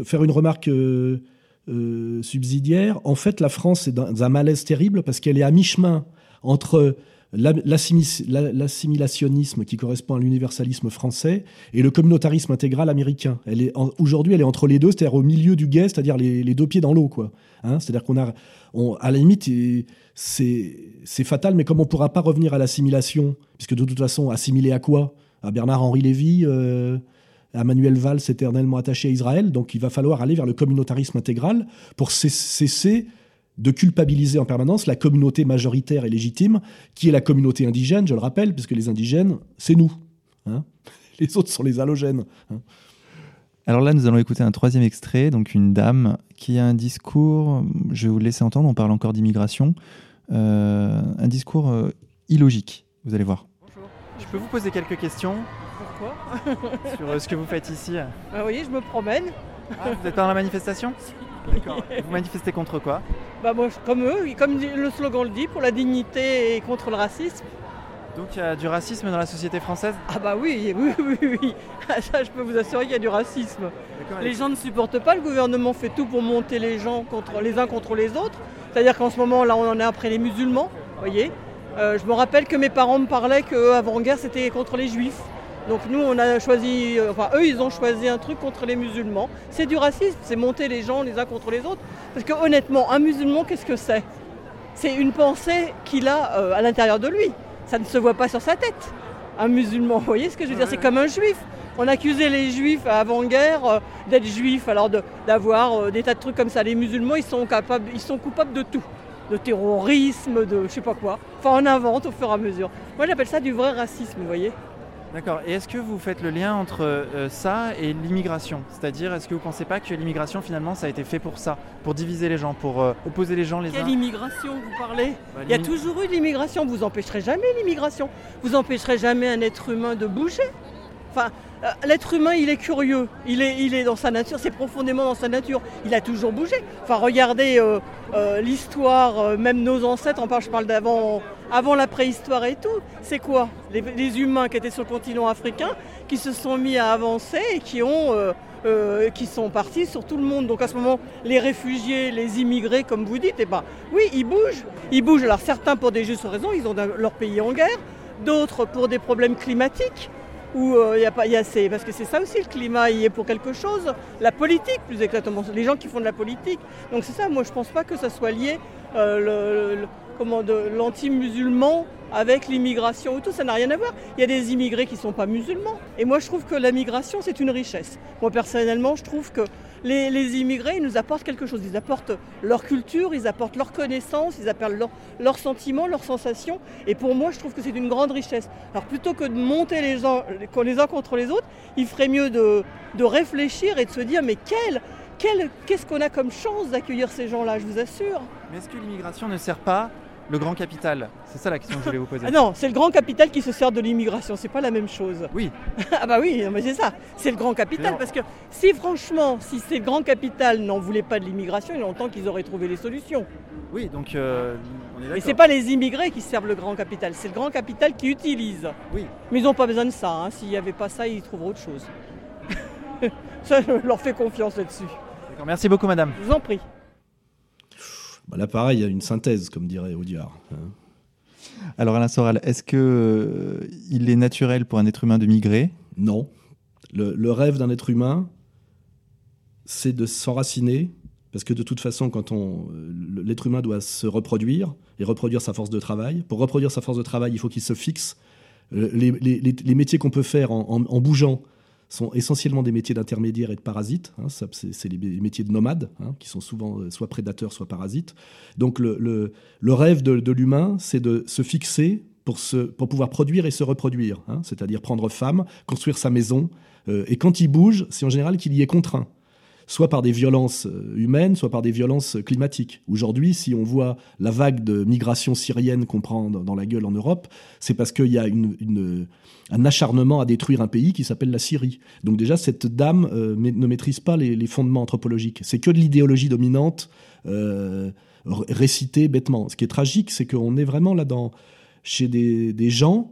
faire une remarque euh, euh, subsidiaire, en fait, la France est dans un malaise terrible parce qu'elle est à mi-chemin entre l'assimilationnisme qui correspond à l'universalisme français et le communautarisme intégral américain. Aujourd'hui, elle est entre les deux, c'est-à-dire au milieu du guet, c'est-à-dire les, deux pieds dans l'eau, quoi. Hein, c'est-à-dire qu'on a, à la limite, c'est fatal, mais comme on ne pourra pas revenir à l'assimilation, puisque de toute façon, assimiler à quoi? À Bernard-Henri Lévy euh, à Manuel Valls éternellement attaché à Israël. Donc il va falloir aller vers le communautarisme intégral pour cesser de culpabiliser en permanence la communauté majoritaire et légitime, qui est la communauté indigène, je le rappelle, puisque les indigènes, c'est nous. Hein. les autres sont les halogènes. Hein. Alors là, nous allons écouter un troisième extrait, donc une dame qui a un discours, je vais vous le laisser entendre, on parle encore d'immigration, euh, un discours euh, illogique, vous allez voir. Bonjour. Je peux vous poser quelques questions? Pourquoi? Sur euh, ce que vous faites ici ah Oui, je me promène. Ah, vous êtes pas dans la manifestation? D'accord. Vous manifestez contre quoi Bah moi, comme eux, comme le slogan le dit, pour la dignité et contre le racisme. Donc il y a du racisme dans la société française Ah bah oui, oui, oui, oui. Ah, ça, je peux vous assurer qu'il y a du racisme. Les gens ne supportent pas, le gouvernement fait tout pour monter les gens contre les uns contre les autres. C'est-à-dire qu'en ce moment, là, on en est après les musulmans, voyez. Euh, je me rappelle que mes parents me parlaient qu'avant-guerre, c'était contre les juifs. Donc nous, on a choisi, euh, enfin eux, ils ont choisi un truc contre les musulmans. C'est du racisme, c'est monter les gens les uns contre les autres. Parce que honnêtement, un musulman, qu'est-ce que c'est? C'est une pensée qu'il a euh, à l'intérieur de lui. Ça ne se voit pas sur sa tête. Un musulman, vous voyez ce que je veux dire? C'est comme un juif. On accusait les juifs avant-guerre euh, d'être juifs, alors d'avoir des tas de trucs comme ça. Les musulmans, ils sont, capables, ils sont coupables de tout de terrorisme, de je sais pas quoi. Enfin, on invente au fur et à mesure. Moi, j'appelle ça du vrai racisme, vous voyez D'accord. Et est-ce que vous faites le lien entre euh, ça et l'immigration? C'est-à-dire, est-ce que vous ne pensez pas que l'immigration, finalement, ça a été fait pour ça Pour diviser les gens, pour euh, opposer les gens les Quelle uns immigration vous parlez? Bah, Il y a toujours eu de l'immigration. Vous empêcherez jamais l'immigration. Vous empêcherez jamais un être humain de bouger. Enfin, euh, l'être humain, il est curieux, il est, dans sa nature, c'est profondément dans sa nature. Il a toujours bougé. Enfin, regardez l'histoire, même nos ancêtres, en je parle d'avant avant la préhistoire et tout, c'est quoi? Les, humains qui étaient sur le continent africain, qui se sont mis à avancer et. Euh, euh, qui sont partis sur tout le monde. Donc à ce moment, les réfugiés, les immigrés, comme vous dites, eh ben, oui, ils bougent. Ils bougent. Alors certains pour des justes raisons, ils ont leur pays en guerre. D'autres pour des problèmes climatiques. Où il euh, a pas, y a parce que c'est ça aussi le climat, il est pour quelque chose. La politique, plus exactement, les gens qui font de la politique. Donc c'est ça. Moi, je pense pas que ça soit lié le comment, de l'anti-musulman avec l'immigration ou tout, ça n'a rien à voir. Il y a des immigrés qui ne sont pas musulmans. Et moi, je trouve que la migration, c'est une richesse. Moi, personnellement, je trouve que les, immigrés, ils nous apportent quelque chose. Ils apportent leur culture, ils apportent leur connaissance, ils apportent leurs sentiments, leurs sensations. Et pour moi, je trouve que c'est une grande richesse. Alors, plutôt que de monter les, uns contre les autres, il ferait mieux de, de réfléchir et de se dire, mais quel qu'est-ce qu'on a comme chance d'accueillir ces gens-là, je vous assure. Mais est-ce que l'immigration ne sert pas le grand capital C'est ça la question que je voulais vous poser. Ah non, c'est le grand capital qui se sert de l'immigration, c'est pas la même chose. Oui. ah bah oui, mais c'est ça, c'est le grand capital. Parce que si franchement, si ces grands capital n'en voulaient pas de l'immigration, il y a longtemps qu'ils auraient trouvé les solutions. Oui, donc euh, on est d'accord. Mais c'est pas les immigrés qui servent le grand capital, c'est le grand capital qui utilise. Oui. Mais ils n'ont pas besoin de ça, hein. s'il n'y avait pas ça, ils trouveraient autre chose. ça, je leur fais confiance là-dessus. Merci beaucoup, madame. Je vous en prie. Là, pareil, il y a une synthèse, comme dirait Audiard. Hein. Alors, Alain Soral, est-ce que euh, il est naturel pour un être humain de migrer? Non. Le, rêve d'un être humain, c'est de s'enraciner, parce que de toute façon, quand on, l'être humain doit se reproduire et reproduire sa force de travail. Pour reproduire sa force de travail, il faut qu'il se fixe. Euh, les, métiers qu'on peut faire en bougeant, sont essentiellement des métiers d'intermédiaires et de parasites. Hein, c'est les métiers de nomades, hein, qui sont souvent euh, soit prédateurs, soit parasites. Donc le, rêve de, l'humain, c'est de se fixer pour pouvoir produire et se reproduire, hein, c'est-à-dire prendre femme, construire sa maison. Euh, et quand il bouge, c'est en général qu'il y est contraint soit par des violences euh, humaines, soit par des violences climatiques. Aujourd'hui, si on voit la vague de migration syrienne qu'on prend dans la gueule en Europe, c'est parce qu'il y a un acharnement à détruire un pays qui s'appelle la Syrie. Donc déjà, cette dame euh, ne maîtrise pas les, fondements anthropologiques. C'est que de l'idéologie dominante euh, récitée bêtement. Ce qui est tragique, c'est qu'on est vraiment là dans, chez des, gens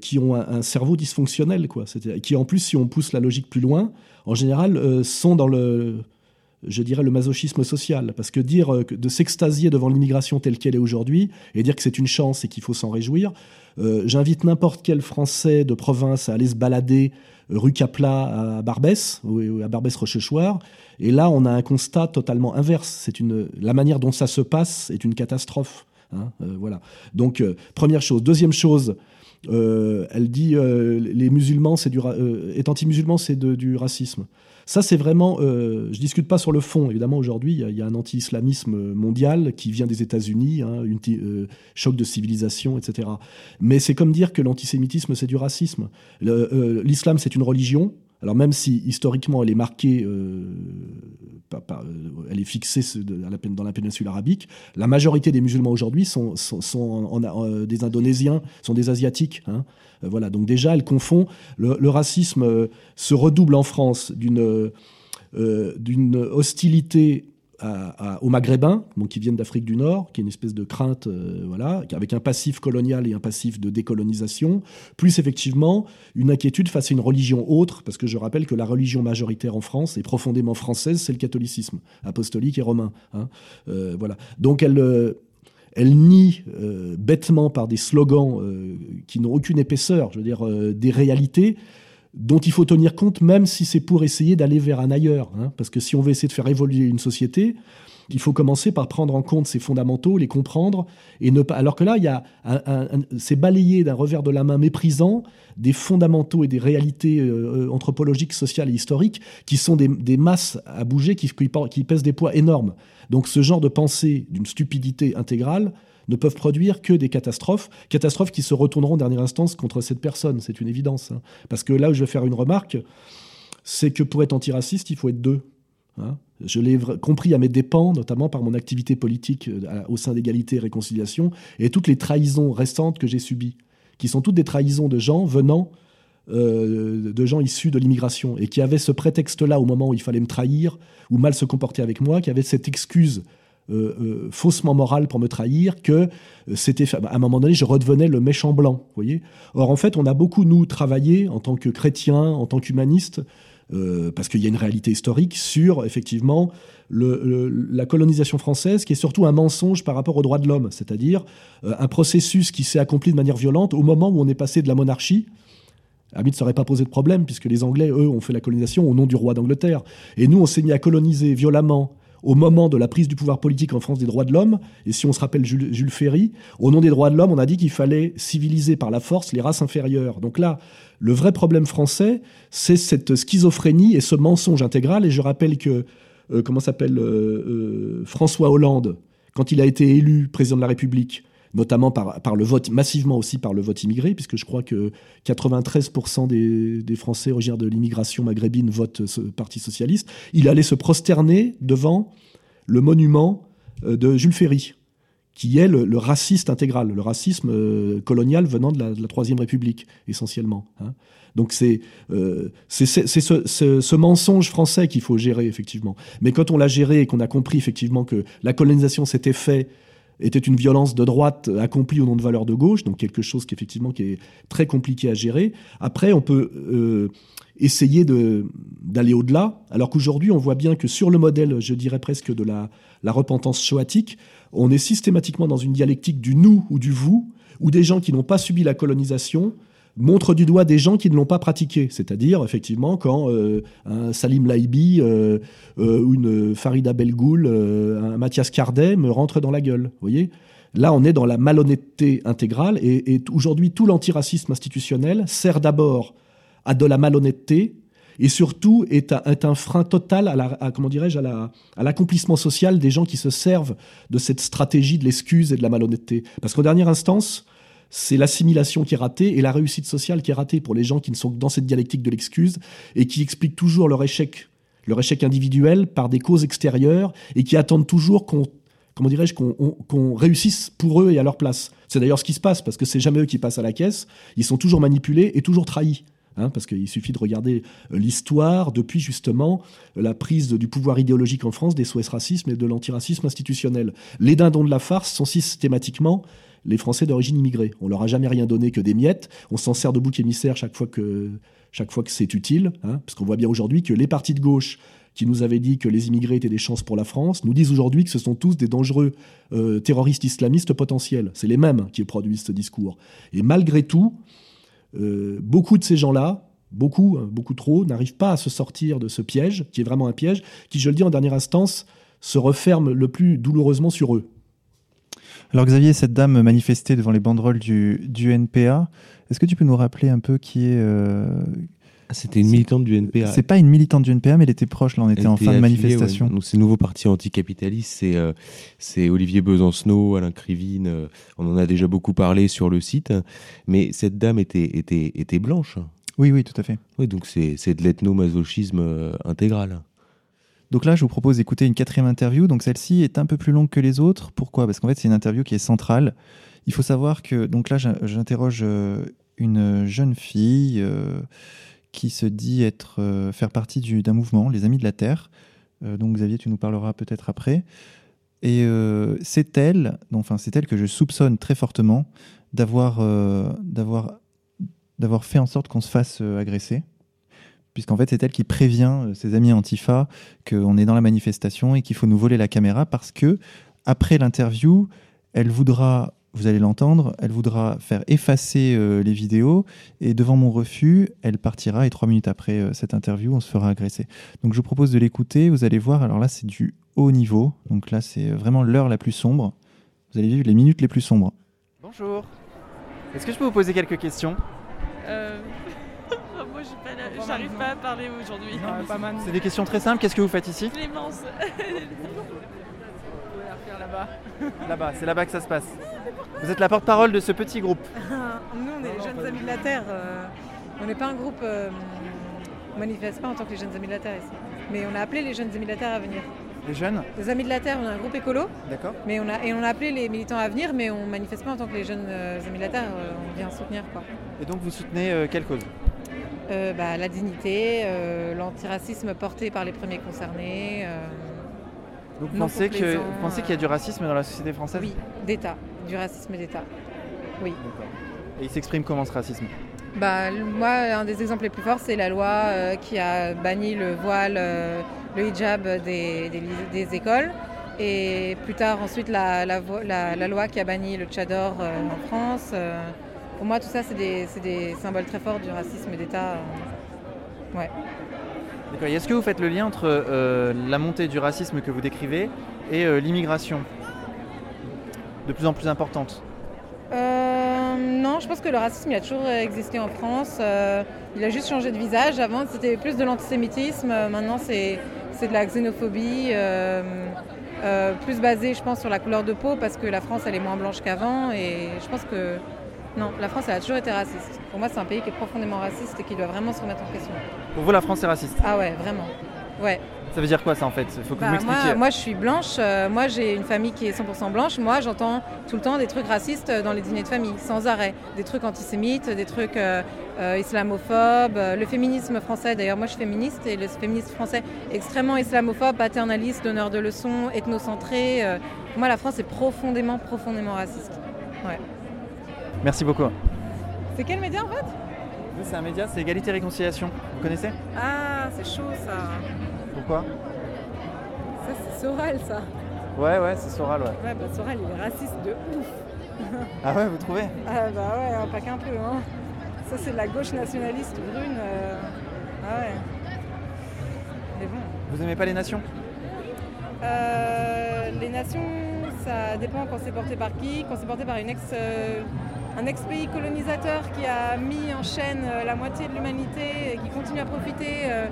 qui ont un, cerveau dysfonctionnel, quoi. Qui en plus, si on pousse la logique plus loin, en général, euh, sont dans le, je dirais, le masochisme social. Parce que dire euh, de s'extasier devant l'immigration telle qu'elle est aujourd'hui et dire que c'est une chance et qu'il faut s'en réjouir, euh, j'invite n'importe quel Français de province à aller se balader rue Capla à Barbès ou à Barbès-Rochechouart. Et là, on a un constat totalement inverse. C'est une, la manière dont ça se passe est une catastrophe. Hein, voilà. Donc, première chose. Deuxième chose, elle dit euh, les musulmans, c'est du euh, est anti-musulman, c'est du racisme. Ça, c'est vraiment. je discute pas sur le fond. Évidemment, aujourd'hui, il y, a un anti-islamisme mondial qui vient des États-Unis, un hein, choc de civilisation, etc. Mais c'est comme dire que l'antisémitisme, c'est du racisme. L'islam, c'est une religion. Alors même si historiquement elle est marquée, euh, euh, elle est fixée dans la péninsule arabique, la majorité des musulmans aujourd'hui sont, euh, des Indonésiens, sont des Asiatiques. Hein. voilà, donc déjà elle confond. Le, racisme se redouble en France d'une hostilité aux Maghrébins, donc qui viennent d'Afrique du Nord, qui est une espèce de crainte, euh, voilà, avec un passif colonial et un passif de décolonisation, plus effectivement une inquiétude face à une religion autre, parce que je rappelle que la religion majoritaire en France est profondément française, c'est le catholicisme, apostolique et romain. Hein. Euh, voilà. Donc elle, euh, elle nie bêtement par des slogans qui n'ont aucune épaisseur, je veux dire, des réalités dont il faut tenir compte, même si c'est pour essayer d'aller vers un ailleurs. Hein. parce que si on veut essayer de faire évoluer une société, il faut commencer par prendre en compte ses fondamentaux, les comprendre, et ne pas. Alors que là, il y a c'est balayé d'un revers de la main méprisant des fondamentaux et des réalités euh, euh, anthropologiques, sociales et historiques qui sont des, masses à bouger, qui pèsent des poids énormes. Donc ce genre de pensée d'une stupidité intégrale, ne peuvent produire que des catastrophes, catastrophes qui se retourneront en dernière instance contre cette personne, c'est une évidence. Hein. Parce que là où je vais faire une remarque, c'est que pour être antiraciste, il faut être deux. Hein. Je l'ai compris à mes dépens, notamment par mon activité politique euh, au sein d'égalité et réconciliation, et toutes les trahisons restantes que j'ai subies, qui sont toutes des trahisons de gens venant euh, de gens issus de l'immigration et qui avaient ce prétexte-là au moment où il fallait me trahir ou mal se comporter avec moi, qui avaient cette excuse euh, euh, faussement moral pour me trahir, que euh, c'était à un moment donné, je redevenais le méchant blanc. Voyez Or, en fait, on a beaucoup, nous, travaillé en tant que chrétiens, en tant qu'humanistes, parce qu'il y a une réalité historique sur, effectivement, la colonisation française, qui est surtout un mensonge par rapport aux droits de l'homme, c'est-à-dire un processus qui s'est accompli de manière violente au moment où on est passé de la monarchie. À ne serait pas posé de problème, puisque les Anglais, eux, ont fait la colonisation au nom du roi d'Angleterre. Et nous, on s'est mis à coloniser violemment au moment de la prise du pouvoir politique en France des droits de l'homme, et si on se rappelle Jules, Ferry, au nom des droits de l'homme, on a dit qu'il fallait civiliser par la force les races inférieures. Donc là, le vrai problème français, c'est cette schizophrénie et ce mensonge intégral. Et je rappelle que, euh, comment s'appelle, euh, euh, François Hollande, quand il a été élu président de la République, notamment par, par, le vote, massivement aussi par le vote immigré, puisque je crois que 93% des, des, Français originaires de l'immigration maghrébine votent ce Parti socialiste, il allait se prosterner devant le monument euh, de Jules Ferry, qui est le, raciste intégral, le racisme euh, colonial venant de la, Troisième République, essentiellement. Hein. Donc c'est euh, ce, ce, mensonge français qu'il faut gérer, effectivement. Mais quand on l'a géré et qu'on a compris, effectivement, que la colonisation s'était faite était une violence de droite accomplie au nom de valeurs de gauche, donc quelque chose qui effectivement qui est très compliqué à gérer. Après, on peut euh, essayer d'aller au-delà, alors qu'aujourd'hui, on voit bien que sur le modèle, je dirais presque de la, la repentance choatique, on est systématiquement dans une dialectique du nous ou du vous, où des gens qui n'ont pas subi la colonisation montrent du doigt des gens qui ne l'ont pas pratiqué. C'est-à-dire, effectivement, quand euh, un Salim Laibi euh, euh, une Farida Belgoul, un Mathias Cardet me rentre dans la gueule. Voyez? Là, on est dans la malhonnêteté intégrale. Et, aujourd'hui, tout l'antiracisme institutionnel sert d'abord à de la malhonnêteté et surtout est, un frein total à, la, comment dirais-je à, l'accomplissement social des gens qui se servent de cette stratégie de l'excuse et de la malhonnêteté. Parce qu'en dernière instance, c'est l'assimilation qui est ratée et la réussite sociale qui est ratée pour les gens qui ne sont que dans cette dialectique de l'excuse et qui expliquent toujours leur échec, leur échec individuel par des causes extérieures et qui attendent toujours qu'on comment dirais-je, qu'on réussisse pour eux et à leur place. C'est d'ailleurs ce qui se passe, parce que c'est jamais eux qui passent à la caisse, ils sont toujours manipulés et toujours trahis. Hein, parce qu'il suffit de regarder euh, l'histoire depuis justement la prise du pouvoir idéologique en France des SOS racisme et de l'antiracisme institutionnel. Les dindons de la farce sont systématiquement les Français d'origine immigrée. On leur a jamais rien donné que des miettes. On s'en sert de bouc émissaire chaque fois que, chaque fois que c'est utile. Hein, parce qu'on voit bien aujourd'hui que les partis de gauche qui nous avaient dit que les immigrés étaient des chances pour la France, nous disent aujourd'hui que ce sont tous des dangereux euh, terroristes islamistes potentiels. C'est les mêmes qui produisent ce discours. Et malgré tout, euh, beaucoup de ces gens-là, beaucoup, hein, beaucoup trop, n'arrivent pas à se sortir de ce piège, qui est vraiment un piège, qui, je le dis en dernière instance, se referme le plus douloureusement sur eux. Alors Xavier, cette dame manifestait devant les banderoles du, du NPA. Est-ce que tu peux nous rappeler un peu qui est... Euh, ah, c'était une militante du NPA. C'est pas une militante du NPA, mais elle était proche, là, on était en fin de manifestation. Donc, c'est le nouveau parti anticapitaliste, c'est euh, c'est Olivier Besancenot, Alain Krivine, euh, on en a déjà beaucoup parlé sur le site, mais cette dame était, était, était blanche. Oui, oui, tout à fait. Oui, donc c'est de l'ethnomasochisme intégral. Donc là, je vous propose d'écouter une quatrième interview. Donc celle-ci est un peu plus longue que les autres. Pourquoi? Parce qu'en fait, c'est une interview qui est centrale. Il faut savoir que donc là, j'interroge euh, une jeune fille euh, qui se dit être euh, faire partie d'un mouvement, les Amis de la Terre. donc Xavier, tu nous parleras peut-être après. Et c'est elle, enfin c'est elle que je soupçonne très fortement d'avoir d'avoir d'avoir fait en sorte qu'on se fasse agresser puisqu'en fait c'est elle qui prévient euh, ses amis Antifa qu'on est dans la manifestation et qu'il faut nous voler la caméra parce que après l'interview, elle voudra, vous allez l'entendre, elle voudra faire effacer euh, les vidéos et devant mon refus, elle partira et trois minutes après euh, cette interview, on se fera agresser. Donc je vous propose de l'écouter, vous allez voir, alors là c'est du haut niveau, donc là c'est vraiment l'heure la plus sombre, vous allez vivre les minutes les plus sombres. Bonjour, est-ce que je peux vous poser quelques questions? J'arrive pas à parler aujourd'hui. C'est des questions très simples. Qu'est-ce que vous faites ici Clémence. là-bas. Là-bas, c'est là-bas que ça se passe. Vous êtes la porte-parole de ce petit groupe. Nous, on est les Jeunes Amis de la Terre. Euh, on n'est pas un groupe. Euh, on manifeste pas en tant que les Jeunes Amis de la Terre ici. Mais on a appelé les Jeunes Amis de la Terre à venir. Les jeunes Les Amis de la Terre, on a un groupe écolo. D'accord. Mais on a, et on a appelé les militants à venir, mais on manifeste pas en tant que les Jeunes euh, Amis de la Terre. on vient soutenir quoi. Et donc vous soutenez quelle cause? Euh, bah, la dignité, euh, l'antiracisme porté par les premiers concernés. Euh, vous pensez qu'il y a du racisme dans la société française Oui, d'État, du racisme d'État. Oui. Et il s'exprime comment ce racisme? Bah, Moi, un des exemples les plus forts, c'est la loi qui a banni le voile, le hijab des, écoles. Et plus tard, ensuite, la, loi qui a banni le tchador en France. Pour moi, tout ça, c'est des, symboles très forts du racisme d'État. Euh, ouais. D'accord. Est-ce que vous faites le lien entre euh, la montée du racisme que vous décrivez et euh, l'immigration de plus en plus importante? Non, je pense que le racisme il a toujours existé en France. il a juste changé de visage. Avant, c'était plus de l'antisémitisme. Maintenant, c'est de la xénophobie. plus basée, je pense, sur la couleur de peau parce que la France, elle est moins blanche qu'avant. Et je pense que non, la France, elle a toujours été raciste. Pour moi, c'est un pays qui est profondément raciste et qui doit vraiment se remettre en question. Pour vous, la France est raciste Ah ouais, vraiment. Ouais. Ça veut dire quoi ça en fait? Faut que vous bah, moi, moi, je suis blanche, euh, moi j'ai une famille qui est 100% blanche, moi j'entends tout le temps des trucs racistes dans les dîners de famille, sans arrêt. Des trucs antisémites, des trucs euh, euh, islamophobes. Le féminisme français, d'ailleurs moi je suis féministe et le féminisme français extrêmement islamophobe, paternaliste, donneur de leçons, ethnocentré. Pour moi, la France est profondément, profondément raciste. Ouais. Merci beaucoup. C'est quel média en fait? C'est un média, c'est Égalité et Réconciliation. Vous connaissez? Ah, c'est chaud ça. Pourquoi? Ça, c'est Soral ça. Ouais, ouais, c'est Soral, ouais. Ouais, bah Soral, il est raciste de ouf. ah ouais, vous trouvez? Ah bah ouais, hein, pas qu'un peu. Hein. Ça, c'est de la gauche nationaliste brune. euh, Ah ouais. Mais bon. Vous aimez pas les nations? Euh, les nations, ça dépend quand c'est porté par qui. Quand c'est porté par une ex, euh, un ex-pays colonisateur qui a mis en chaîne euh, la moitié de l'humanité et qui continue à profiter euh,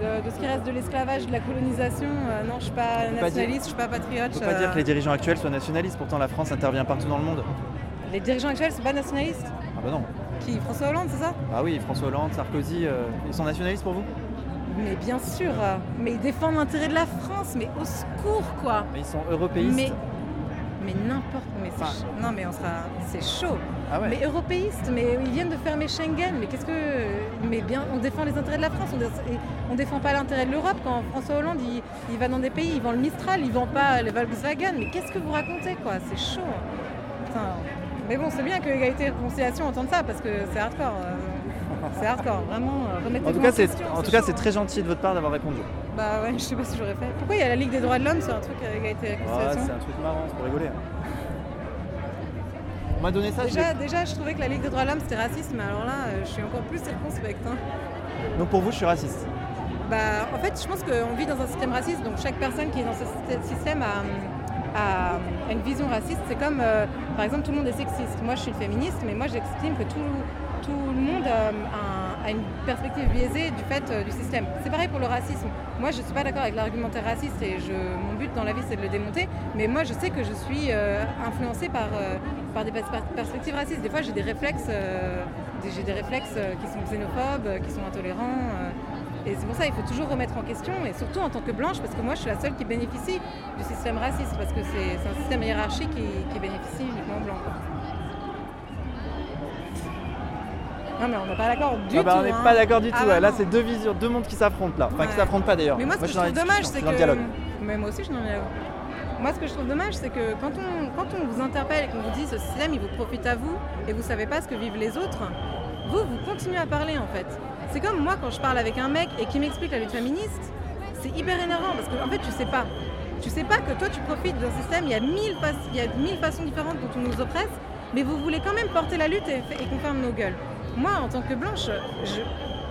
de, de ce qui reste de l'esclavage, de la colonisation. euh, non, je suis pas nationaliste, je suis pas patriote. On peut pas euh, dire que les dirigeants actuels soient nationalistes, pourtant la France intervient partout dans le monde. Les dirigeants actuels, c'est pas nationalistes Ah bah non. Qui François Hollande, c'est ça? Ah oui, François Hollande, Sarkozy, euh, ils sont nationalistes pour vous? Mais bien sûr, mais ils défendent l'intérêt de la France, mais au secours quoi. Mais ils sont européistes. Mais, mais n'importe, mais Enfin- non mais on sera, c'est chaud. Ah ouais Mais européistes, mais ils viennent de fermer Schengen, mais qu'est-ce que, mais bien, on défend les intérêts de la France, on, on défend pas l'intérêt de l'Europe quand François Hollande il, il va dans des pays, il vend le Mistral, il vend pas les Volkswagen, mais qu'est-ce que vous racontez quoi, c'est chaud. Putain. Mais bon, c'est bien que égalité et réconciliation entende ça parce que c'est hardcore. Euh, c'est hardcore, vraiment. euh, En tout cas, c'est en tout cas, c'est hein. très gentil de votre part d'avoir répondu. Bah ouais, je sais pas si j'aurais fait. Pourquoi il y a la Ligue des droits de l'homme sur un truc à égalité et Ah, réconciliation c'est un truc marrant, c'est pour rigoler. On m'a donné ça, déjà, déjà, je trouvais que la Ligue des droits de l'homme c'était raciste, mais alors là, euh, je suis encore plus circonspecte. hein. Donc pour vous, je suis raciste. Bah, en fait, je pense qu'on vit dans un système raciste, donc chaque personne qui est dans ce syst- système a, a une vision raciste. C'est comme, euh, par exemple, tout le monde est sexiste. Moi, je suis une féministe, mais moi, j'estime que tout, tout le monde euh, a, une perspective biaisée du fait euh, du système. C'est pareil pour le racisme. Moi, je ne suis pas d'accord avec l'argumentaire raciste et mon but dans la vie, c'est de le démonter. Mais moi, je sais que je suis influencée par, par des pers- perspectives racistes. Des fois, j'ai des réflexes, j'ai des réflexes qui sont xénophobes, qui sont intolérants. Et c'est pour ça qu'il faut toujours remettre en question, et surtout en tant que blanche, parce que moi je suis la seule qui bénéficie du système raciste, parce que c'est un système hiérarchique qui, qui bénéficie uniquement aux blancs. Non mais on n'est pas d'accord du Ah bah, tout. on n'est hein. pas d'accord du Ah tout. bah. Là, c'est deux visions, deux mondes qui s'affrontent là. Enfin, qui Ouais. s'affrontent pas d'ailleurs. Mais moi, ce que je trouve dommage, c'est que. dialogue. Mais moi aussi, je suis dans le dialogue. Moi, ce que je trouve dommage, c'est que quand on, quand on vous interpelle et qu'on vous dit ce système, il vous profite à vous et vous savez pas ce que vivent les autres, vous, vous continuez à parler en fait. C'est comme moi quand je parle avec un mec et qui m'explique la lutte féministe, c'est hyper énervant parce qu'en en fait, tu sais pas. Tu sais pas que toi, tu profites d'un système, il y, a mille il y a mille façons différentes dont on nous oppresse, mais vous voulez quand même porter la lutte et, qu'on ferme nos gueules. Moi, en tant que blanche,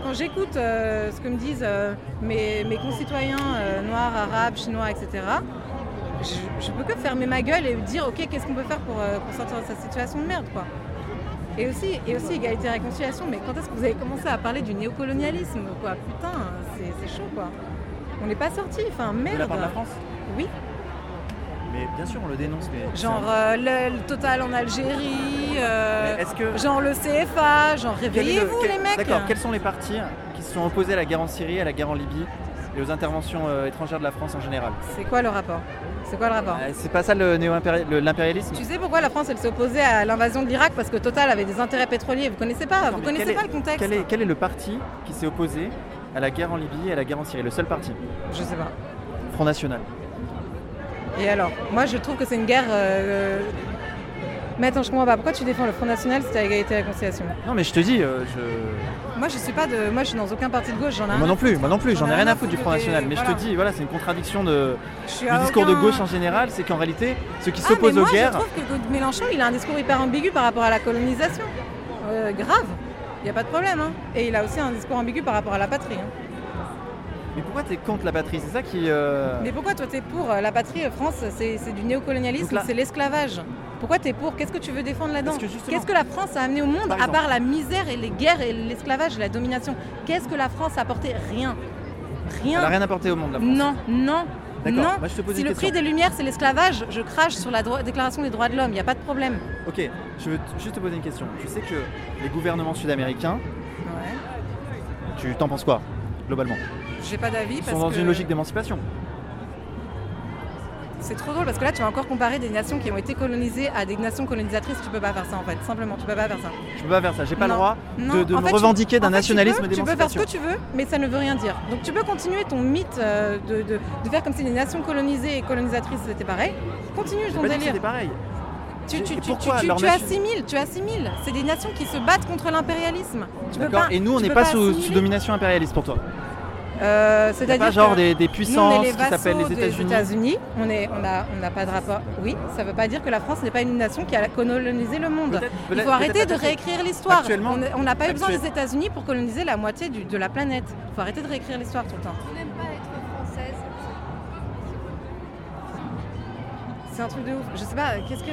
quand j'écoute euh, ce que me disent euh, mes, concitoyens euh, noirs, arabes, chinois, etc., je, peux que fermer ma gueule et dire ok qu'est-ce qu'on peut faire pour, pour sortir de cette situation de merde quoi. Et aussi, et aussi égalité et réconciliation, mais quand est-ce que vous avez commencé à parler du néocolonialisme quoi? Putain, c'est chaud quoi. On n'est pas sorti, enfin De la merde. part de la France? Oui, Mais bien sûr, on le dénonce. Mais genre euh, le, le total en Algérie, euh, que- genre le CFA, genre le- réveillez-vous les mecs D'accord, quels sont les partis qui se sont opposés à la guerre en Syrie, à la guerre en Libye et aux interventions euh, étrangères de la France en général? C'est quoi le rapport? C'est quoi le rapport Euh, C'est pas ça le néo-impéri- le- l'impérialisme Tu sais pourquoi la France elle s'est opposée à l'invasion de l'Irak Parce que Total avait des intérêts pétroliers. Vous connaissez pas Vous connaissez pas est- le contexte quel est, quel est le parti qui s'est opposé à la guerre en Libye et à la guerre en Syrie Le seul parti Je sais pas. Front National. Et alors? Moi je trouve que c'est une guerre. euh, Mais attends, je comprends pas. Pourquoi tu défends le Front National si t'as égalité et réconciliation Non, mais je te dis, euh, je... Moi je suis pas de. Moi je suis dans aucun parti de gauche. J'en ai moi non plus, moi non plus, j'en ai rien à foutre du Front National. Mais je te dis, voilà, c'est une contradiction de, du discours de gauche en général, c'est qu'en réalité, ceux qui Ah, s'opposent aux guerres. Je trouve que Mélenchon il a un discours hyper ambigu par rapport à la colonisation. Euh, grave. Il n'y a pas de problème. hein. Et il a aussi un discours ambigu par rapport à la patrie. hein. Mais pourquoi t'es contre la patrie C'est ça qui. euh, Mais pourquoi toi t'es pour euh, la patrie euh, France C'est du néocolonialisme, là- c'est l'esclavage. Pourquoi t'es pour Qu'est-ce que tu veux défendre là-dedans Qu'est-ce que la France a amené au monde Par à part la misère et les guerres et l'esclavage et la domination Qu'est-ce que la France a apporté Rien. Rien. Elle a rien apporté au monde, la France. Non, non. Non, moi, je te pose si le question. prix des Lumières c'est l'esclavage, je crache sur la déclaration des droits de l'homme, il n'y a pas de problème. Ok, je veux juste te poser une question. Tu sais que les gouvernements sud-américains, Ouais. tu t'en penses quoi, globalement? J'ai pas d'avis Ils parce sont dans que une logique d'émancipation. c'est trop drôle parce que là tu vas encore comparer des nations qui ont été colonisées à des nations colonisatrices, tu peux pas faire ça en fait, simplement tu peux pas faire ça. Je peux pas faire ça, j'ai pas Non. le droit Non, de, me fait, revendiquer d'un fait, tu nationalisme peux- Tu peux faire ce que tu veux, mais ça ne veut rien dire. Donc tu peux continuer ton mythe euh, de, de- de faire comme si les nations colonisées et colonisatrices c'était pareil. continue ton délire. c'était pareil. Tu, tu, tu, tu- tu nation- assimiles, tu assimiles. C'est des nations qui se battent contre l'impérialisme. D'accord. Et nous, on n'est pas, sous, domination impérialiste pour toi. Euh, C'est C'est-à-dire pas genre que des, des nous, on puissances est les qui s'appellent les des États-Unis. On est, on a, on n'a pas de rapport. Oui, ça ne veut pas dire que la France n'est pas une nation qui a colonisé le monde. Il faut arrêter de réécrire l'histoire. Actuellement- On n'a pas eu besoin des États-Unis pour coloniser la moitié du- de la planète. Il faut arrêter de réécrire l'histoire tout le temps. On n'aime pas être française. C'est un truc de ouf. Je sais pas, qu'est-ce que.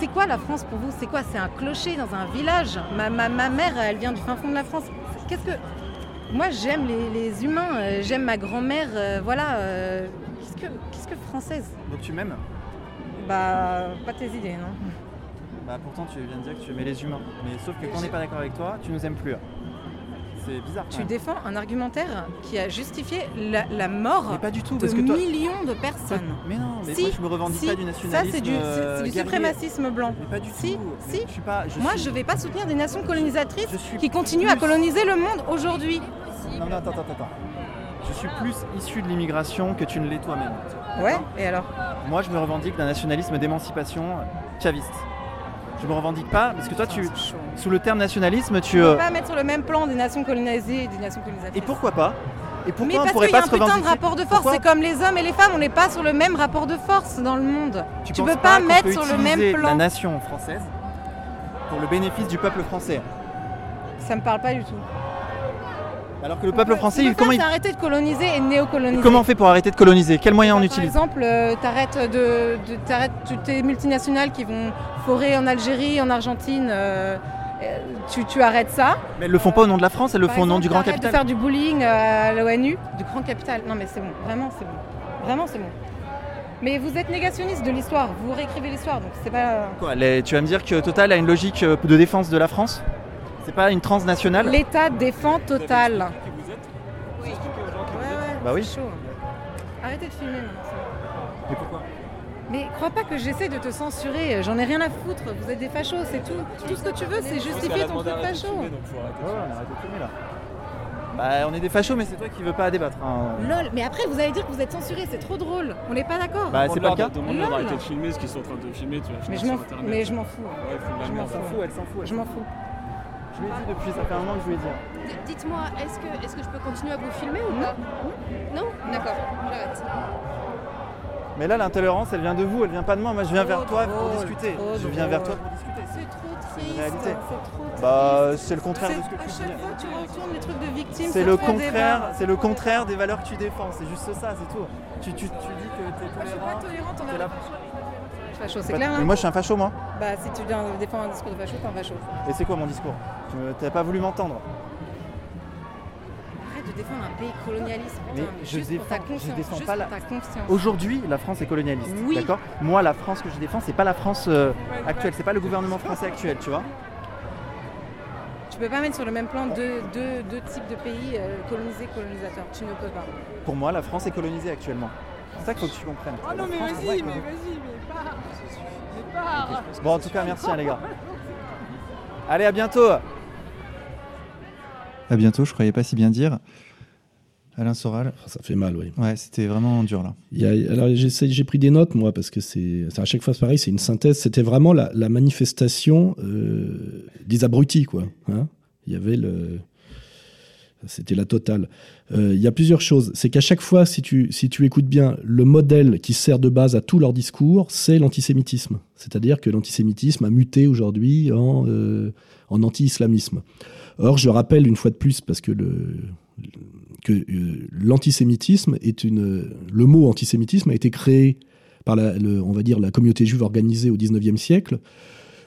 C'est quoi la France pour vous? C'est quoi? C'est un clocher dans un village? Ma, ma, ma mère, elle vient du fin fond de la France. Qu'est-ce que. Moi, j'aime les, les humains, euh, j'aime ma grand-mère, euh, voilà. euh, Qu'est-ce que, qu'est-ce que française? Donc tu m'aimes? Bah, pas tes idées, non Bah pourtant tu viens de dire que tu aimais les humains. Mais sauf que quand on n'est pas d'accord avec toi, tu nous aimes plus. C'est bizarre. Tu défends un argumentaire qui a justifié la, la mort Mais pas du tout, de parce que toi- millions de personnes. Mais non, mais Si, moi je me revendique si, pas du nationalisme. Ça, c'est du, euh, suprémacisme blanc. Mais pas du Si, tout. Si. Je suis pas. je Moi, suis- je vais pas soutenir des nations colonisatrices qui continuent à coloniser le monde aujourd'hui. Non, non, attends, attends, attends. Je suis plus issu de l'immigration que tu ne l'es toi-même. Ouais, et alors Moi, je me revendique d'un nationalisme d'émancipation chaviste. Je me revendique pas, parce que toi, tu, sous le terme nationalisme, tu. On ne euh, peut pas mettre sur le même plan des nations colonisées et des nations colonisatrices. Et pourquoi pas Et pourquoi Mais on parce pourrait qu'il y a pas un se putain de rapport de force. C'est comme les hommes et les femmes, on n'est pas sur le même rapport de force dans le monde. Tu, Tu penses peux pas qu'on mettre peut sur le même plan. La nation française pour le bénéfice du peuple français. Ça me parle pas du tout. Alors que le peuple français, il, comment, il- arrêter de coloniser et néocoloniser. comment on fait pour arrêter de coloniser? Quels moyens on Par utilise? exemple, euh, t'arrêtes de, de- t'arrêtes toutes tes multinationales qui vont forer en Algérie, en Argentine. euh, euh, tu, tu arrêtes ça. Mais elles le font pas au nom de la France, elles le Par font au nom du grand capital. de faire du bullying à l'ONU, du grand capital. Non mais c'est bon, vraiment c'est bon. Vraiment c'est bon. Mais vous êtes négationniste de l'histoire, vous réécrivez l'histoire, donc c'est pas... Quoi, les- tu vas me dire que Total a une logique de défense de la France? C'est pas une transnationale L'État défend Total. Oui. Ouais, ouais, Bah oui. chaud. Arrêtez de filmer maintenant. Mais pourquoi? Mais crois pas que j'essaie de te censurer, j'en ai rien à foutre, vous êtes des fachos, c'est tout. Tout ce que tu veux, c'est justifier ton truc facho. Ouais, on arrête de filmer là. Bah, on est des fachos, mais c'est toi qui veux pas débattre. hein. Lol, mais après vous allez dire que vous êtes censuré, c'est trop drôle. On n'est pas d'accord. Bah, c'est pas le cas. Demande-leur Lol. d'arrêter de filmer ce qu'ils sont en train de filmer, tu vas mais je m'en sur fous. internet. Mais je m'en fous. Ouais, Je m'en fous. Elle s'en fout, elle s'en fout. elle Je m'en fous. Je lui ai dit depuis, ça fait un moment que je lui ai dit. Dites-moi, est-ce que, est que je peux continuer à vous filmer ou pas Non D'accord, j'arrête. Mais là, l'intolérance, elle vient de vous, elle vient pas de moi. Moi, je viens vers toi pour discuter. Je viens vers toi pour discuter. C'est trop triste. réalité. C'est trop triste. Bah, c'est le contraire de ce que à tu chaque dis. fois tu retournes les trucs de victimes. C'est le contraire, c'est le contraire des valeurs que tu défends. C'est juste ça, c'est tout. Tu, tu, tu dis que t'es Moi, je suis pas tolérant. tolérante envers les fachos. Facho, c'est Pas- clair Mais moi, je suis un facho, moi. Bah si tu défendre un discours de facho, t'es un facho. Et c'est quoi mon discours? Tu me- T'as pas voulu m'entendre. Arrête de défendre un pays colonialiste, putain, Mais mais je juste pour ta défends- je conscience. défends juste pas la- ta conscience. Aujourd'hui, la France est colonialiste. Oui. D'accord? Moi, la France que je défends, c'est pas la France euh, actuelle. C'est pas le gouvernement français actuel, tu vois? Tu peux pas mettre sur le même plan deux, deux, deux types de pays euh, colonisés, colonisateurs. Tu ne peux pas. Pour moi, la France est colonisée actuellement. C'est ça qu'il faut que tu comprennes. Oh non, mais vas-y, mais vas-y, mais pas. Mais pas. Bon, en tout cas, merci hein, les gars. Allez, à bientôt À bientôt, je croyais pas si bien dire. Alain Soral. Ça fait mal, oui. Ouais, c'était vraiment dur là. Il y a- alors j'ai pris des notes moi parce que c'est à chaque fois c'est pareil, c'est une synthèse. C'était vraiment la, la manifestation euh, des abrutis quoi. hein. il y avait le, c'était la totale. Euh, il y a plusieurs choses. C'est qu'à chaque fois, si tu si tu écoutes bien, le modèle qui sert de base à tout leur discours, c'est l'antisémitisme. C'est-à-dire que l'antisémitisme a muté aujourd'hui en euh, en anti-islamisme. Or, je rappelle une fois de plus parce que le que euh, l'antisémitisme est une. Le mot antisémitisme a été créé par la, on va dire, la communauté juive organisée au XIXe siècle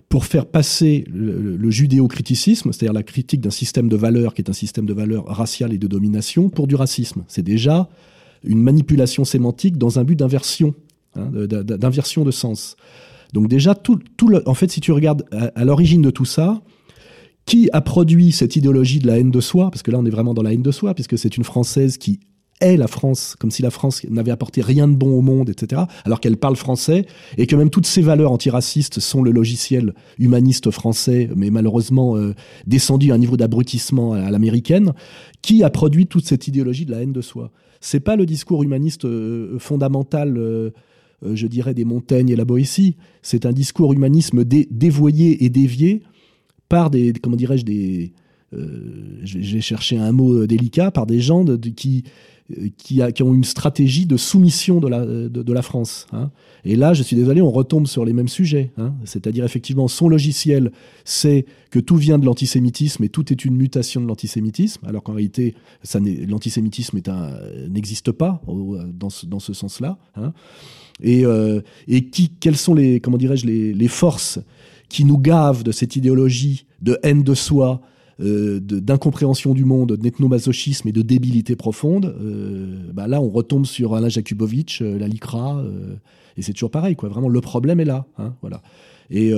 pour faire passer le, le- judéo-criticisme, c'est-à-dire la critique d'un système de valeurs qui est un système de valeurs raciales et de domination, pour du racisme. C'est déjà une manipulation sémantique dans un but d'inversion, hein, d'inversion de sens. Donc déjà, tout, tout en fait, si tu regardes à l'origine de tout ça, qui a produit cette idéologie de la haine de soi Parce que là, on est vraiment dans la haine de soi, puisque c'est une Française qui est la France, comme si la France n'avait apporté rien de bon au monde, etc., alors qu'elle parle français, et que même toutes ces valeurs antiracistes sont le logiciel humaniste français, mais malheureusement euh, descendu à un niveau d'abrutissement à, l'américaine, qui a produit toute cette idéologie de la haine de soi C'est pas le discours humaniste euh, fondamental euh, je dirais, des Montaigne et la Boétie. C'est un discours humanisme dévoyé et dévié par des, comment dirais-je, des, je vais chercher un mot délicat, par des gens qui, qui, a, qui, ont une stratégie de soumission de la, la France. Hein. Et là, je suis désolé, on retombe sur les mêmes sujets. Hein. C'est-à-dire, effectivement, son logiciel, c'est que tout vient de l'antisémitisme et tout est une mutation de l'antisémitisme, alors qu'en réalité, l'antisémitisme n'existe pas dans ce, sens-là. Hein. Et, euh, quelles sont les, comment les forces qui nous gavent de cette idéologie de haine de soi, euh, d'incompréhension du monde, d'ethnomasochisme et de débilité profonde, euh, bah là on retombe sur Alain Jakubowicz, euh, la LICRA, et c'est toujours pareil, quoi. Vraiment, le problème est là. Hein, voilà. Et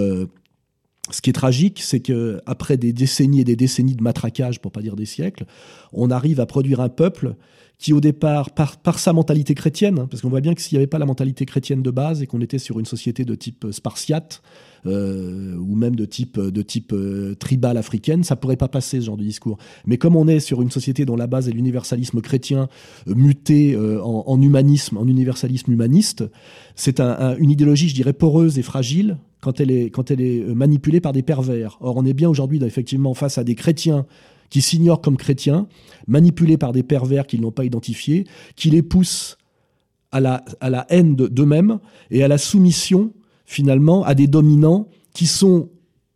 ce qui est tragique, c'est que après des décennies et des décennies de matraquage, pour pas dire des siècles, on arrive à produire un peuple qui au départ, par, par sa mentalité chrétienne, hein, parce qu'on voit bien que s'il n'y avait pas la mentalité chrétienne de base et qu'on était sur une société de type spartiate, euh, ou même de type, de type euh, tribal africaine, ça pourrait pas passer ce genre de discours. Mais comme on est sur une société dont la base est l'universalisme chrétien euh, muté en, en, humanisme, en universalisme humaniste, c'est un, une idéologie, je dirais, poreuse et fragile quand elle est, quand elle est manipulée par des pervers. Or, on est bien aujourd'hui effectivement face à des chrétiens qui s'ignorent comme chrétiens, manipulés par des pervers qu'ils n'ont pas identifiés, qui les poussent à la, haine d'eux-mêmes et à la soumission, finalement, à des dominants qui sont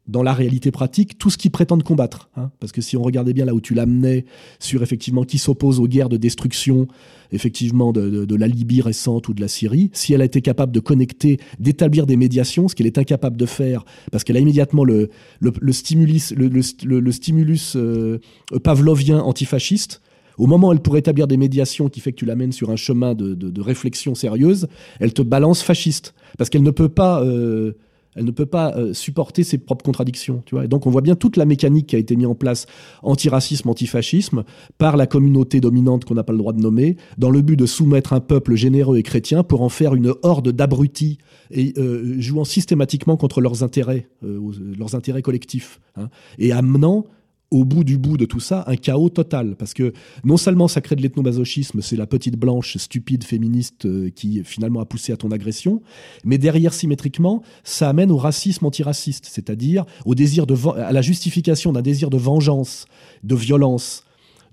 dans la réalité pratique tout ce qu'ils prétendent combattre. Hein. Parce que si on regardait bien là où tu l'amenais sur effectivement qui s'oppose aux guerres de destruction, effectivement de, la Libye récente ou de la Syrie, si elle a été capable de connecter, d'établir des médiations, ce qu'elle est incapable de faire, parce qu'elle a immédiatement le, le, stimulus, le, stimulus euh, pavlovien antifasciste, au moment où elle pourrait établir des médiations qui fait que tu l'amènes sur un chemin de, de, réflexion sérieuse, elle te balance fasciste. Parce qu'elle ne peut pas... Euh, elle ne peut pas euh, supporter ses propres contradictions. Tu vois et donc on voit bien toute la mécanique qui a été mise en place antiracisme, antifascisme, par la communauté dominante qu'on n'a pas le droit de nommer, dans le but de soumettre un peuple généreux et chrétien pour en faire une horde d'abrutis et euh, jouant systématiquement contre leurs intérêts, euh, leurs intérêts collectifs, hein, et amenant au bout du bout de tout ça, un chaos total. Parce que non seulement ça crée de l'ethnomasochisme, c'est la petite blanche stupide féministe euh, qui finalement a poussé à ton agression, mais derrière symétriquement, ça amène au racisme antiraciste, c'est-à-dire au désir de à la justification d'un désir de vengeance, de violence,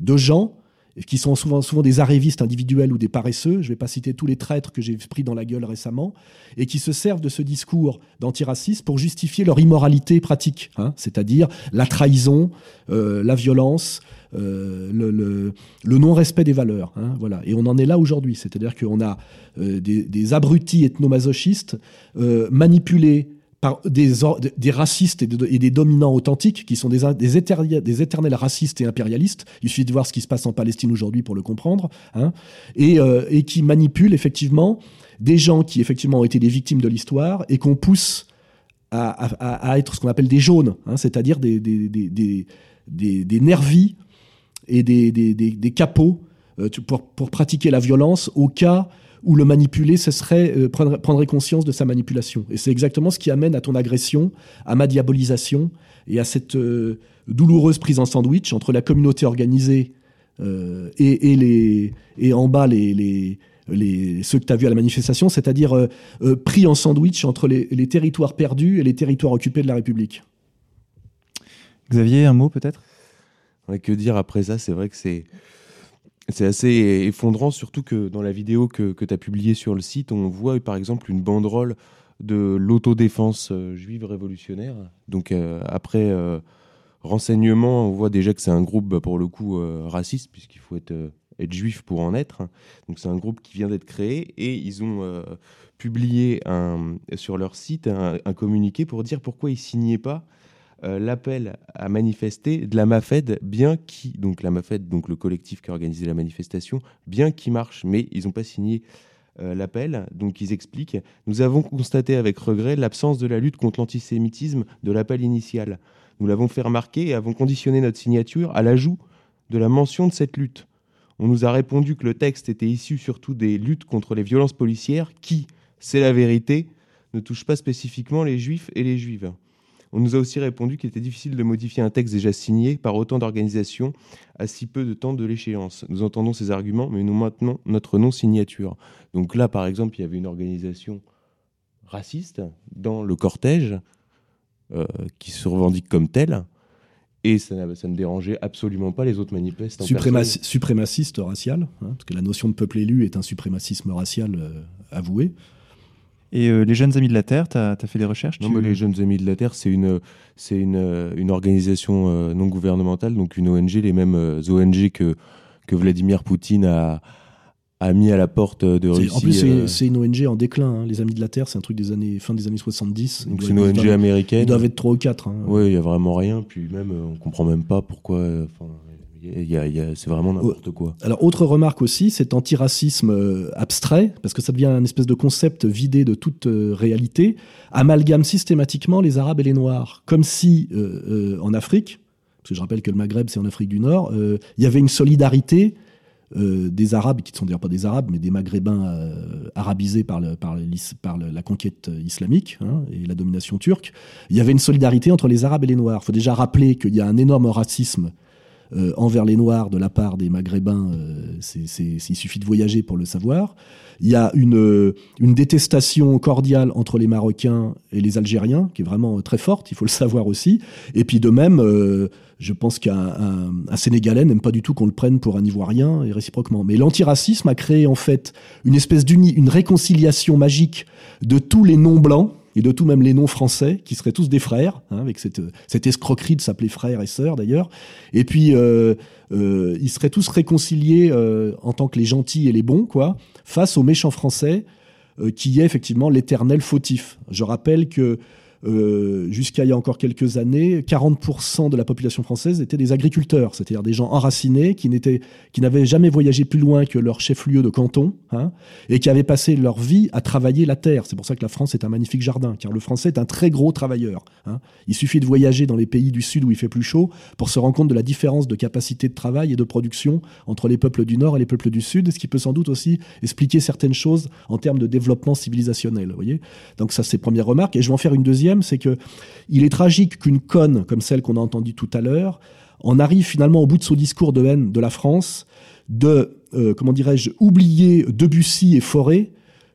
de gens qui sont souvent, souvent des arrivistes individuels ou des paresseux, je ne vais pas citer tous les traîtres que j'ai pris dans la gueule récemment, et qui se servent de ce discours d'antiracisme pour justifier leur immoralité pratique, hein, c'est-à-dire la trahison, euh, la violence, euh, le, non-respect des valeurs. Hein, voilà. Et on en est là aujourd'hui, c'est-à-dire qu'on a euh, des, des, abrutis ethnomasochistes manipulés par des, racistes et, des dominants authentiques qui sont des, éternels, racistes et impérialistes. Il suffit de voir ce qui se passe en Palestine aujourd'hui pour le comprendre. Hein, et, euh, et, qui manipulent effectivement des gens qui effectivement ont été des victimes de l'histoire et qu'on pousse à, être ce qu'on appelle des jaunes, hein, c'est-à-dire des, des, nervis et des, des, capots euh, pour, pour pratiquer la violence au cas où le manipuler, ce serait euh, prendrait, conscience de sa manipulation. Et c'est exactement ce qui amène à ton agression, à ma diabolisation et à cette euh, douloureuse prise en sandwich entre la communauté organisée euh, et, les, et en bas les, les, les ceux que tu as vus à la manifestation, c'est-à-dire pris en sandwich entre les, les territoires perdus et les territoires occupés de la République. Xavier, un mot peut-être? Que dire après ça? C'est vrai que c'est c'est assez effondrant, surtout que dans la vidéo que, que tu as publiée sur le site, on voit par exemple une banderole de l'autodéfense euh, juive révolutionnaire. Donc euh, après euh, renseignement, on voit déjà que c'est un groupe bah, pour le coup raciste, puisqu'il faut être, être juif pour en être. Donc c'est un groupe qui vient d'être créé et ils ont publié un, sur leur site un, un, communiqué pour dire pourquoi ils signaient pas euh, l'appel à manifester de la MAFED, bien qui, donc la MAFED, donc le collectif qui a organisé la manifestation, bien qui marche, mais ils n'ont pas signé euh, l'appel. Donc ils expliquent Nous avons constaté avec regret l'absence de la lutte contre l'antisémitisme de l'appel initial. Nous l'avons fait remarquer et avons conditionné notre signature à l'ajout de la mention de cette lutte. On nous a répondu que le texte était issu surtout des luttes contre les violences policières qui, c'est la vérité, ne touchent pas spécifiquement les juifs et les juives. On nous a aussi répondu qu'il était difficile de modifier un texte déjà signé par autant d'organisations à si peu de temps de l'échéance. Nous entendons ces arguments, mais nous maintenons notre non-signature. Donc là, par exemple, il y avait une organisation raciste dans le cortège euh, qui se revendique comme telle. Et ça, ne dérangeait absolument pas les autres manifestants. suprémaciste racial, hein, parce que la notion de peuple élu est un suprémacisme racial euh, avoué. Et euh, les Jeunes Amis de la Terre, tu as, fait des recherches Non, mais les Jeunes Amis de la Terre, c'est une, une, une organisation non gouvernementale, donc une ONG, les mêmes ONG que, que Vladimir Poutine a, a mis à la porte de Russie. En plus, c'est une ONG en déclin. Hein. Les Amis de la Terre, c'est un truc des années fin des années 70. Donc c'est une ONG américaine. Ils doivent être 3 ou 4. Hein. Oui, il y a vraiment rien. Puis même, on comprend même pas pourquoi. C'est vraiment n'importe quoi. Alors, autre remarque aussi, cet antiracisme euh, abstrait, parce que ça devient un espèce de concept vidé de toute euh, réalité, amalgame systématiquement les Arabes et les Noirs. Comme si, euh, en Afrique, parce que je rappelle que le Maghreb, c'est en Afrique du Nord, il y avait une solidarité euh, des Arabes, qui ne sont d'ailleurs pas des Arabes, mais des Maghrébins euh, arabisés par, par, la conquête islamique hein, et la domination turque, il y avait une solidarité entre les Arabes et les Noirs. Il faut déjà rappeler qu'il y a un énorme racisme envers les Noirs de la part des Maghrébins, il suffit de voyager pour le savoir. Il y a une, une détestation cordiale entre les Marocains et les Algériens, qui est vraiment très forte, il faut le savoir aussi. Et puis de même, je pense qu'un Sénégalais n'aime pas du tout qu'on le prenne pour un Ivoirien et réciproquement. Mais l'antiracisme a créé en fait une espèce d'uni, une réconciliation magique de tous les noms blancs et de tous même les noms français qui seraient tous des frères, hein, avec cette, cette, escroquerie de s'appeler frères et sœurs d'ailleurs. Et puis euh, euh, ils seraient tous réconciliés euh, en tant que les gentils et les bons, quoi, face aux méchants français qui est effectivement l'éternel fautif. Je rappelle que euh, jusqu'à il y a encore quelques années, 40% de la population française étaient des agriculteurs, c'est-à-dire des gens enracinés qui n'étaient, qui n'avaient jamais voyagé plus loin que leur chef-lieu de canton, hein, et qui avaient passé leur vie à travailler la terre. C'est pour ça que la France est un magnifique jardin, car le Français est un très gros travailleur. Hein. Il suffit de voyager dans les pays du Sud où il fait plus chaud pour se rendre compte de la différence de capacité de travail et de production entre les peuples du Nord et les peuples du Sud, ce qui peut sans doute aussi expliquer certaines choses en termes de développement civilisationnel. Voyez Donc ça, c'est première remarque, et je vais en faire une deuxième c'est que il est tragique qu'une conne comme celle qu'on a entendue tout à l'heure en arrive finalement au bout de son discours de haine de la France, de, euh, comment dirais-je, oublier Debussy et Forêt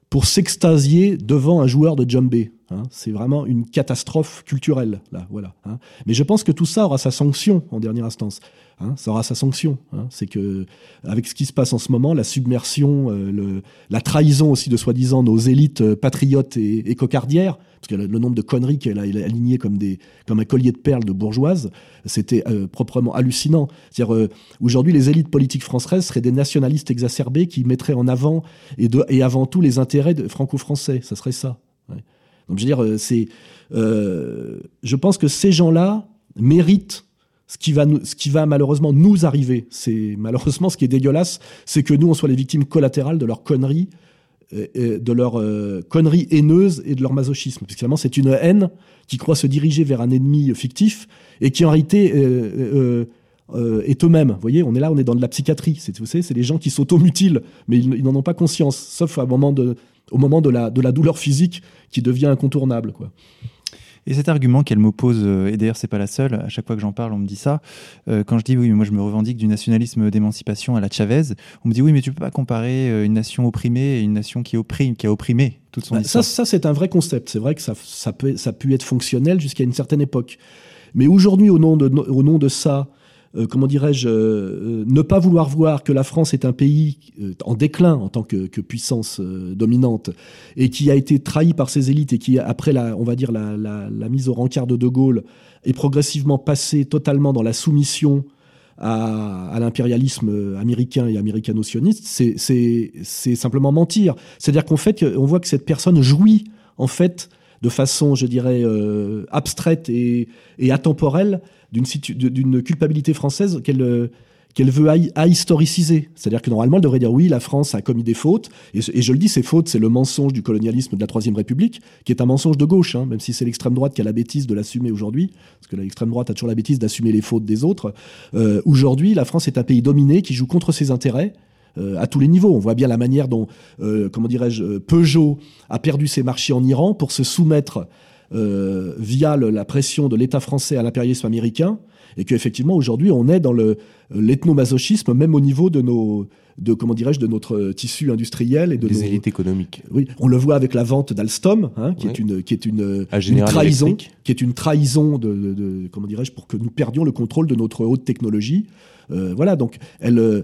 pour s'extasier devant un joueur de djembé. Hein. c'est vraiment une catastrophe culturelle, là, voilà. Hein. Mais je pense que tout ça aura sa sanction en dernière instance. Hein, ça aura sa sanction. Hein. C'est que avec ce qui se passe en ce moment, la submersion, euh, la trahison aussi de soi-disant nos élites euh, patriotes et, cocardières, parce que le, nombre de conneries qu'elle a, alignées comme des comme un collier de perles de bourgeoises, c'était euh, proprement hallucinant. C'est-à-dire aujourd'hui, les élites politiques françaises seraient des nationalistes exacerbés qui mettraient en avant et avant tout les intérêts franco-français. Ça serait ça. Donc je veux dire, c'est, je pense que ces gens-là méritent ce qui va, malheureusement nous arriver, c'est malheureusement ce qui est dégueulasse, c'est que nous, on soit les victimes collatérales de leur conneries, euh, de leur euh, conneries haineuses et de leur masochisme. Parce finalement, c'est une haine qui croit se diriger vers un ennemi fictif et qui en réalité euh, est eux-mêmes. Vous voyez, on est là, on est dans de la psychiatrie. C'est, vous savez, c'est les gens qui s'automutilent, mais ils, n'en ont pas conscience, sauf au moment de la, douleur physique qui devient incontournable. Et cet argument qu'elle m'oppose, euh, et d'ailleurs c'est pas la seule, à chaque fois que j'en parle, on me dit ça. Euh, quand je dis oui, mais moi je me revendique du nationalisme d'émancipation à la Chavez, on me dit oui, mais tu peux pas comparer euh, une nation opprimée et une nation qui opprime, qui a opprimé toute son bah, histoire. Ça, ça c'est un vrai concept. C'est vrai que ça, ça, peut, ça a pu être fonctionnel jusqu'à une certaine époque. Mais aujourd'hui, au nom de, au nom de ça, comment dirais-je, euh, euh, ne pas vouloir voir que la France est un pays en déclin en tant que, puissance dominante et qui a été trahi par ses élites et qui, après la, on va dire la, mise au rencard de De Gaulle, est progressivement passé totalement dans la soumission à, l'impérialisme américain et américano-sioniste, c'est simplement mentir. C'est-à-dire qu'en fait, on voit que cette personne jouit en fait de façon, je dirais, abstraite et, et atemporelle d'une culpabilité française qu'elle euh, qu'elle veut à, historiciser. C'est-à-dire que normalement, elle devrait dire oui, la France a commis des fautes. Et, je le dis, ces fautes, c'est le mensonge du colonialisme de la Troisième République, qui est un mensonge de gauche, hein, même si c'est l'extrême droite qui a la bêtise de l'assumer aujourd'hui, parce que l'extrême droite a toujours la bêtise d'assumer les fautes des autres. Euh, aujourd'hui, la France est un pays dominé qui joue contre ses intérêts. Euh, à tous les niveaux. On voit bien la manière dont, comment dirais-je, Peugeot a perdu ses marchés en Iran pour se soumettre via la pression de l'État français à l'impérialisme américain, et qu'effectivement aujourd'hui on est dans l'ethnomasochisme même au niveau de nos de comment dirais-je de notre tissu industriel et de des nos élites économiques. Oui, on le voit avec la vente d'Alstom, hein, qui, est une qui est une, une trahison, qui est une trahison de, de, de comment dirais-je pour que nous perdions le contrôle de notre haute technologie. Euh, voilà, donc elle, euh,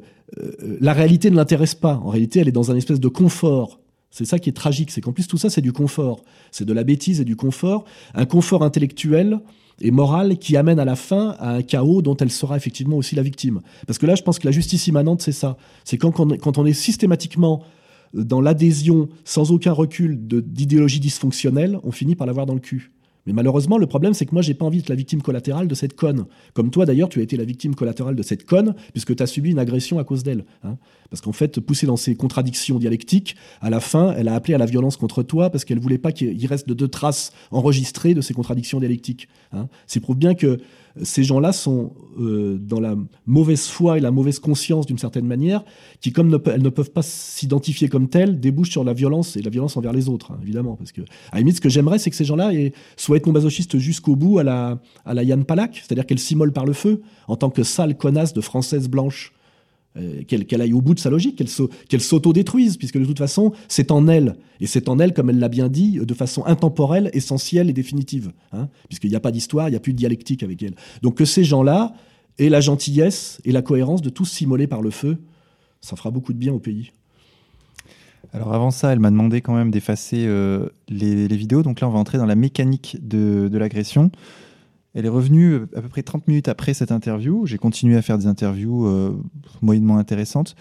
la réalité ne l'intéresse pas. En réalité, elle est dans un espèce de confort. C'est ça qui est tragique, c'est qu'en plus tout ça c'est du confort, c'est de la bêtise et du confort, un confort intellectuel et morale qui amène à la fin à un chaos dont elle sera effectivement aussi la victime. Parce que là, je pense que la justice immanente, c'est ça. C'est quand, quand, on est systématiquement dans l'adhésion sans aucun recul d'idéologie dysfonctionnelle, on finit par l'avoir dans le cul. Mais malheureusement, le problème, c'est que moi, j'ai pas envie d'être la victime collatérale de cette conne. Comme toi, d'ailleurs, tu as été la victime collatérale de cette conne, puisque tu as subi une agression à cause d'elle. Hein. Parce qu'en fait, poussée dans ces contradictions dialectiques, à la fin, elle a appelé à la violence contre toi parce qu'elle voulait pas qu'il reste de deux traces enregistrées de ces contradictions dialectiques. Hein. C'est prouve bien que ces gens-là sont euh, dans la mauvaise foi et la mauvaise conscience d'une certaine manière, qui, comme elles ne peuvent pas s'identifier comme telles, débouchent sur la violence et la violence envers les autres, hein, évidemment. Parce que, à la limite, ce que j'aimerais, c'est que ces gens-là soient ethnomasochistes jusqu'au bout à la, à la Yann Palak, c'est-à-dire qu'elles s'immolent par le feu en tant que sale connasse de française blanche. Euh, qu'elle aille au bout de sa logique, qu'elle s'auto-détruise, puisque de toute façon, c'est en elle, et c'est en elle, comme elle l'a bien dit, de façon intemporelle, essentielle et définitive, hein, puisqu'il n'y a pas d'histoire, il n'y a plus de dialectique avec elle. Donc que ces gens-là aient la gentillesse et la cohérence de tous s'immoler par le feu, ça fera beaucoup de bien au pays. Alors avant ça, elle m'a demandé quand même d'effacer euh, les, vidéos, donc là on va entrer dans la mécanique de l'agression. Elle est revenue euh, à peu près 30 minutes après cette interview. J'ai continué à faire des interviews euh, moyennement intéressantes.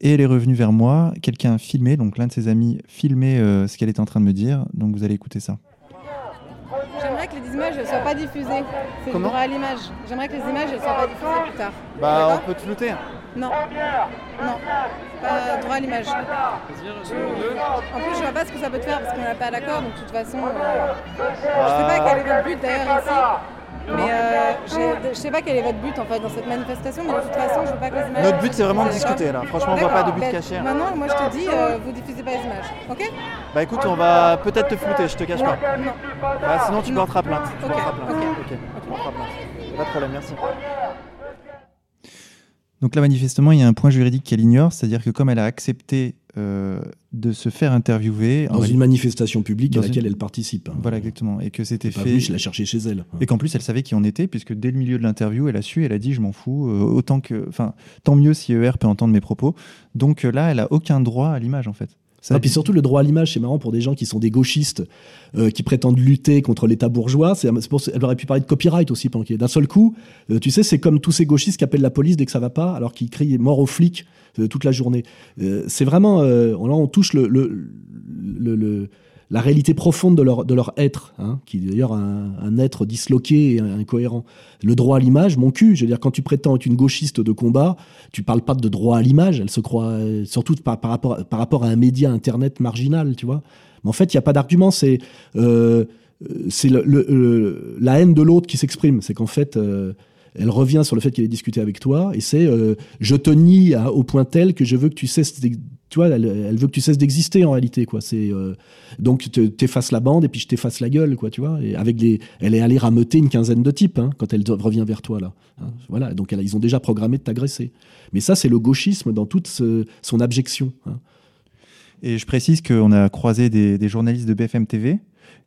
Et elle est revenue vers moi. Quelqu'un a filmé, donc l'un de ses amis filmait euh, ce qu'elle était en train de me dire. Donc vous allez écouter ça. J'aimerais que les images ne soient pas diffusées. C'est le droit à l'image. J'aimerais que les images ne soient pas diffusées plus tard. Bah, on peut te flouter. Non. Non. Pas droit à l'image. En plus, je vois pas ce que ça peut te faire parce qu'on n'a pas d'accord. Donc, de toute façon, je sais pas quel est votre but d'ailleurs ici. Mais euh, je sais pas quel est votre but en fait dans cette manifestation, mais de toute façon, je veux pas que les images. Notre but, c'est vraiment de discuter là. Franchement, on voit pas de but ben, caché. Maintenant, moi, je te dis, euh, vous diffusez pas les images, ok? Bah écoute, on va peut-être te flouter, je te cache pas. Non. Bah, sinon, tu porteras plainte. Tu Ok, porteras plainte. ok. Ok, tu porteras plainte. Pas de problème, merci. Donc là, manifestement, il y a un point juridique qu'elle ignore, c'est-à-dire que comme elle a accepté euh, de se faire interviewer dans une manifestation publique à laquelle elle participe. hein. Voilà, exactement, et que c'était fait. venu, je l'ai cherché chez elle. Et qu'en plus, elle savait qui on était, puisque dès le milieu de l'interview, elle a su, elle a dit, je m'en fous, euh, autant que, enfin, tant mieux si ER peut entendre mes propos. Donc euh, là, elle a aucun droit à l'image, en fait. Ça- Et puis surtout le droit à l'image, c'est marrant pour des gens qui sont des gauchistes, euh, qui prétendent lutter contre l'État bourgeois. C'est, pour, elle aurait pu parler de copyright aussi ait- D'un seul coup, euh, tu sais, c'est comme tous ces gauchistes qui appellent la police dès que ça va pas, alors qu'ils crient mort aux flics euh, toute la journée. Euh, c'est vraiment, euh, on, là, on touche le, le, le- le- la réalité profonde de leur, de leur être, hein, qui est d'ailleurs un, un être disloqué et incohérent. Le droit à l'image, mon cul, je veux dire, quand tu prétends être une gauchiste de combat, tu parles pas de droit à l'image, elle se croit, euh, surtout par, par, rapport, par rapport à un média internet marginal, tu vois. Mais en fait, il n'y a pas d'argument, c'est euh, le- la haine de l'autre qui s'exprime. C'est qu'en fait, euh, elle revient sur le fait qu'elle ait discuté avec toi, et c'est je te nie au point tel que je veux que tu cesses, tu vois, elle, elle veut que tu cesses d'exister en réalité, quoi. C'est euh, donc te- t'effaces la bande et puis je t'efface la gueule, quoi, tu vois. Et avec les, elle est allée rameuter une quinzaine de types hein, quand elle revient vers toi là. hein. voilà, donc elle, ils ont déjà programmé de t'agresser. Mais ça, c'est le gauchisme dans toute ce- son abjection. hein. Et je précise qu'on a croisé des, des journalistes de BFM TV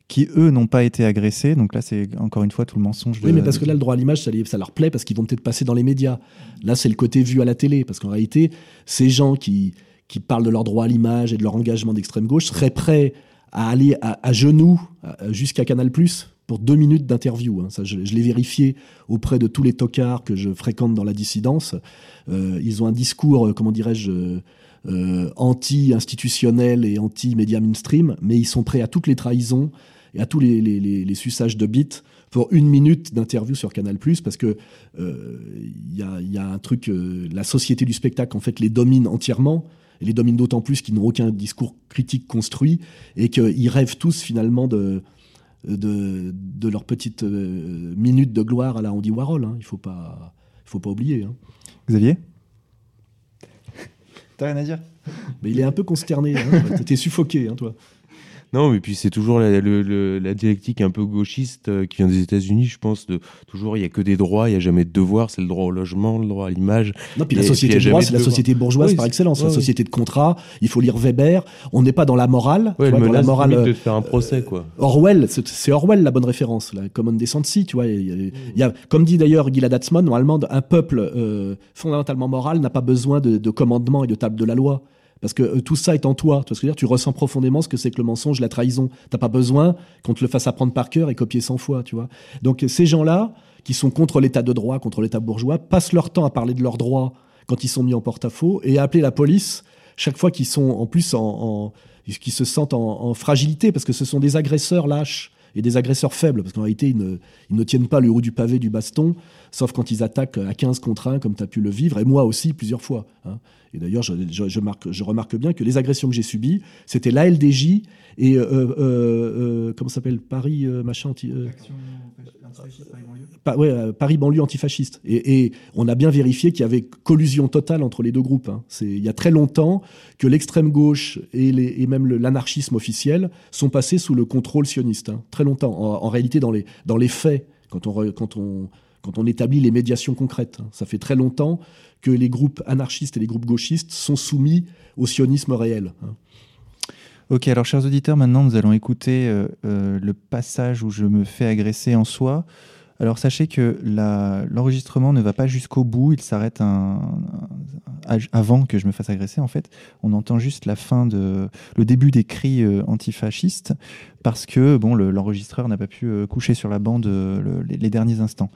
qui, eux, n'ont pas été agressés. Donc là, c'est encore une fois tout le mensonge. Oui, de- mais parce que là, le droit à l'image, ça leur plaît parce qu'ils vont peut-être passer dans les médias. Là, c'est le côté vu à la télé. Parce qu'en réalité, ces gens qui, qui parlent de leur droit à l'image et de leur engagement d'extrême gauche seraient prêts à aller à, genoux jusqu'à Canal pour deux minutes d'interview. hein. Ça, je, l'ai vérifié auprès de tous les tocards que je fréquente dans la dissidence. Euh, ils ont un discours, euh, comment dirais-je, euh, anti-institutionnel et anti-média mainstream, mais ils sont prêts à toutes les trahisons et à tous les, les, suçages de bits pour une minute d'interview sur Canal+, parce que il y, a, y a un truc, la société du spectacle en fait les domine entièrement, les domine d'autant plus qu'ils n'ont aucun discours critique construit, et qu'ils rêvent tous finalement de, de, de leur petite euh, minute de gloire à la Andy Warhol. hein. Il faut pas, il faut pas oublier. hein. Xavier? T'as rien à dire? Mais il est un peu consterné. Hein. T'es suffoqué, hein, toi. Non, mais puis c'est toujours la, la, dialectique un peu gauchiste euh, qui vient des États-Unis, je pense. De, toujours, il n'y a que des droits, il n'y a jamais de devoirs. C'est le droit au logement, le droit à l'image. Non, puis la société de droit, c'est la société bourgeoise par excellence. la société de contrat, il faut lire Weber. On n'est pas dans la morale. Ouais, vois, dans la morale. de faire un procès, quoi. Orwell, c'est Orwell la bonne référence. La Common Decency, tu vois. Il y, a, comme dit d'ailleurs Gilad Atzmon, normalement, un peuple euh, fondamentalement moral n'a pas besoin de, de commandement et de table de la loi. Parce que euh, tout ça est en toi. Tu, dire? Tu ressens profondément ce que c'est que le mensonge, la trahison. T'as pas besoin qu'on te le fasse apprendre par cœur et copier 100 fois. Tu vois Donc ces gens-là, qui sont contre l'état de droit, contre l'état bourgeois, passent leur temps à parler de leurs droits quand ils sont mis en porte-à-faux et à appeler la police chaque fois qu'ils sont en plus en, qui se sentent en, fragilité parce que ce sont des agresseurs lâches et des agresseurs faibles, parce qu'en réalité, ils ne, tiennent pas le haut du pavé du baston, sauf quand ils attaquent à 15 contre 1, comme tu as pu le vivre, et moi aussi plusieurs fois. Hein. Et d'ailleurs, je, je, remarque bien que les agressions que j'ai subies, c'était l'ALDJ et euh, euh, euh, comment s'appelle Paris machin anti, Paris banlieue antifasciste. Et, on a bien vérifié qu'il y avait collusion totale entre les deux groupes. Hein. C'est il y a très longtemps que l'extrême gauche et, les, et même l'anarchisme officiel sont passés sous le contrôle sioniste. Hein. Très longtemps. En, réalité, dans les, dans les faits, quand on, quand on quand on établit les médiations concrètes. Ça fait très longtemps que les groupes anarchistes et les groupes gauchistes sont soumis au sionisme réel. Hein. Ok, alors chers auditeurs, maintenant nous allons écouter euh, euh, le passage où je me fais agresser en soi. Alors sachez que l'enregistrement ne va pas jusqu'au bout, il s'arrête avant que je me fasse agresser en fait. On entend juste la fin de le début des cris euh, antifascistes parce que bon l'enregistreur n'a pas pu euh, coucher sur la bande euh, les, derniers instants.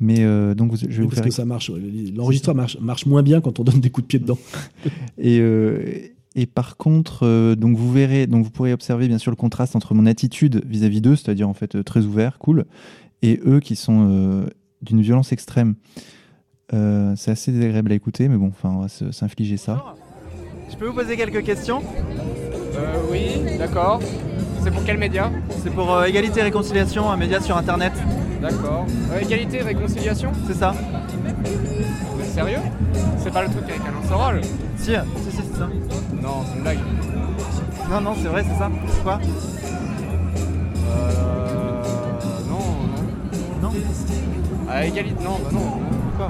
Mais donc je vais vous parce que ça marche. L'enregistreur marche, marche moins bien quand on donne des coups de pied dedans. et et par contre, donc vous verrez, donc vous pourrez observer bien sûr le contraste entre mon attitude vis-à-vis d'eux, c'est-à-dire en fait très ouvert, cool, et eux qui sont euh, d'une violence extrême. Euh, c'est assez désagréable à écouter, mais bon, enfin, on va s'infliger ça. Je peux vous poser quelques questions? Euh, Oui, d'accord. C'est pour quel média? C'est pour Égalité et Réconciliation, un média sur Internet. D'accord. égalité et Réconciliation? C'est ça. Vous sérieux? C'est pas le truc avec Alain Soral? Si, si, si, c'est ça. Non, c'est une blague. Non, non, c'est vrai, c'est ça. Quoi? À égalité Non, bah non. Pourquoi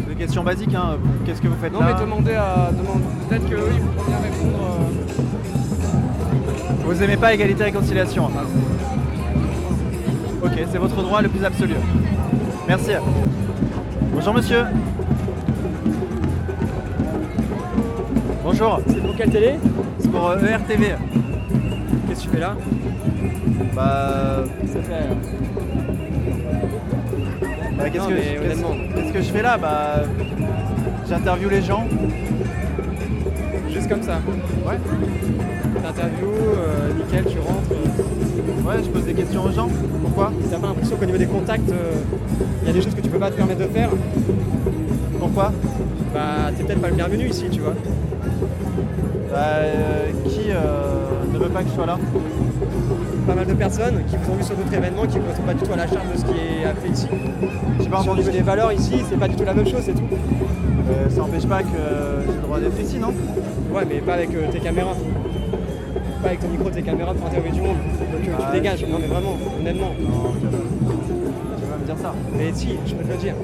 C'est des questions basiques, hein. Qu'est-ce que vous faites non, là Non, mais demandez à. Demande... Peut-être que oui, vous pourriez répondre. Euh. Vous aimez pas égalité et réconciliation hein. Ok, c'est votre droit le plus absolu. Merci. Bonjour monsieur. Bonjour. C'est pour quelle télé C'est pour ERTV. E Qu'est-ce que tu fais là Bah. Ça fait. Euh, bah, qu'est-ce, que, je fais là? Bah, j'interviewe les gens. Juste comme ça Ouais. T'interviews, euh, nickel, tu rentres. Euh. Ouais, je pose des questions aux gens. Pourquoi? T'as pas l'impression qu'au niveau des contacts, euh, il y a des choses que tu peux pas te permettre de faire? Pourquoi? Bah, t'es peut-être pas le bienvenu ici, tu vois. Bah, qui ne veut pas que je sois là? Pas mal de personnes qui vous ont vu sur d'autres événements qui ne sont pas du tout à la charge de ce qui est fait ici. J'ai pas entendu les valeurs ici, c'est pas du tout la même chose, c'est tout. Euh, ça n'empêche pas que j'ai le droit d'être ici, non? Ouais, mais pas avec euh, tes caméras. Pas avec ton micro, tes caméras pour interviewer du monde. Donc euh, tu ah, dégages. Non, mais vraiment, honnêtement. Non, tu vas me dire ça. Mais si, je peux te le dire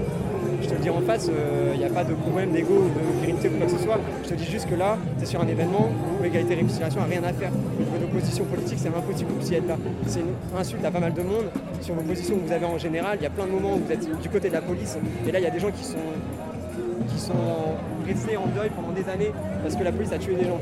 je te le dis en face, il euh, n'y a pas de problème d'ego de virilité ou quoi que ce soit. Je te dis juste que là, es sur un événement où égalité et réconciliation n'a rien à faire. Votre position politique, c'est impossible que vous y êtes là. C'est une insulte à pas mal de monde sur vos positions que vous avez en général. Il y a plein de moments où vous êtes du côté de la police et là, il y a des gens qui sont qui restés en deuil pendant des années parce que la police a tué des gens.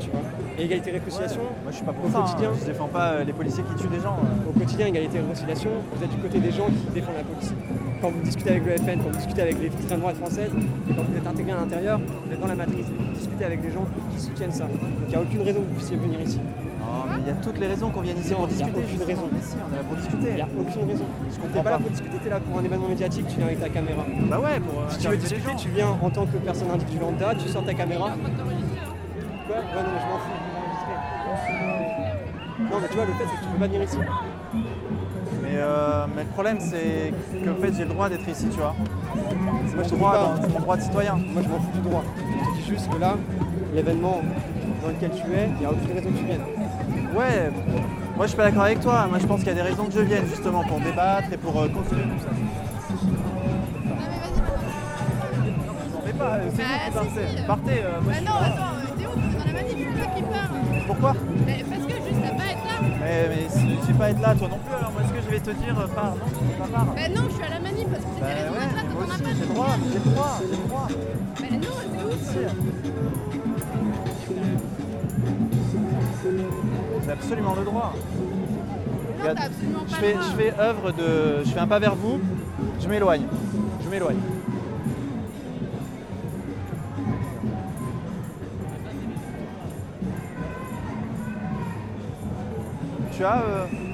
Et égalité et réconciliation, moi je suis pas pour ça, quotidien. Hein. Je défends pas euh, les policiers qui tuent des gens. Au quotidien, égalité et réconciliation, vous êtes du côté des gens qui défendent la police quand vous discutez avec le FN, quand vous discutez avec les extrêmes droites françaises, quand vous êtes intégré à l'intérieur, vous êtes dans la matrice, vous discutez avec des gens qui soutiennent ça. Donc il n'y a aucune raison que vous puissiez venir ici. Non, mais il y a toutes les raisons qu'on vienne ici pour discuter. Il n'y a aucune raison. Ici, on est là pour discuter. Il n'y a aucune raison. Je comprends pas, là pour discuter, tu es là pour un événement médiatique, tu viens avec ta caméra. Bah ouais, pour. Si tu veux discuter, tu viens en tant que personne individuelle lambda, tu sors ta caméra. Quoi? Ouais, non, mais je m'en fous, Non, mais tu vois, le fait, c'est que tu peux pas venir ici. Euh, mais, le problème, c'est que en fait, j'ai le droit d'être ici, tu vois. C'est mon, droit, mon droit de citoyen. Moi, je m'en fous du droit. Je te dis juste que là, l'événement dans lequel tu es, il n'y a aucune raison que tu viennes. Ouais, moi je suis pas d'accord avec toi. Moi je pense qu'il y a des raisons que je vienne justement pour débattre et pour euh, continuer tout ça. Non mais pas, c'est Bah, vous qui si, partez. si. Partez, euh, moi Bah je suis non, là. attends, euh, Théo, dans la manif, c'est toi qui parle. Pourquoi? Mais parce à là. mais, mais si tu pas être là, toi non plus, alors moi est-ce que je vais te dire euh, pars Non, tu pas. Bah non, je suis à la manif parce que Bah c'était ouais, moi as aussi, pas. j'ai le droit, j'ai le droit, j'ai le droit. Bah non, c'est ouf. J'ai absolument le droit. Non, Regarde, t'as absolument je pas fais, le droit. je fais œuvre de. Je fais un pas vers vous, je m'éloigne. Je m'éloigne. Tu as.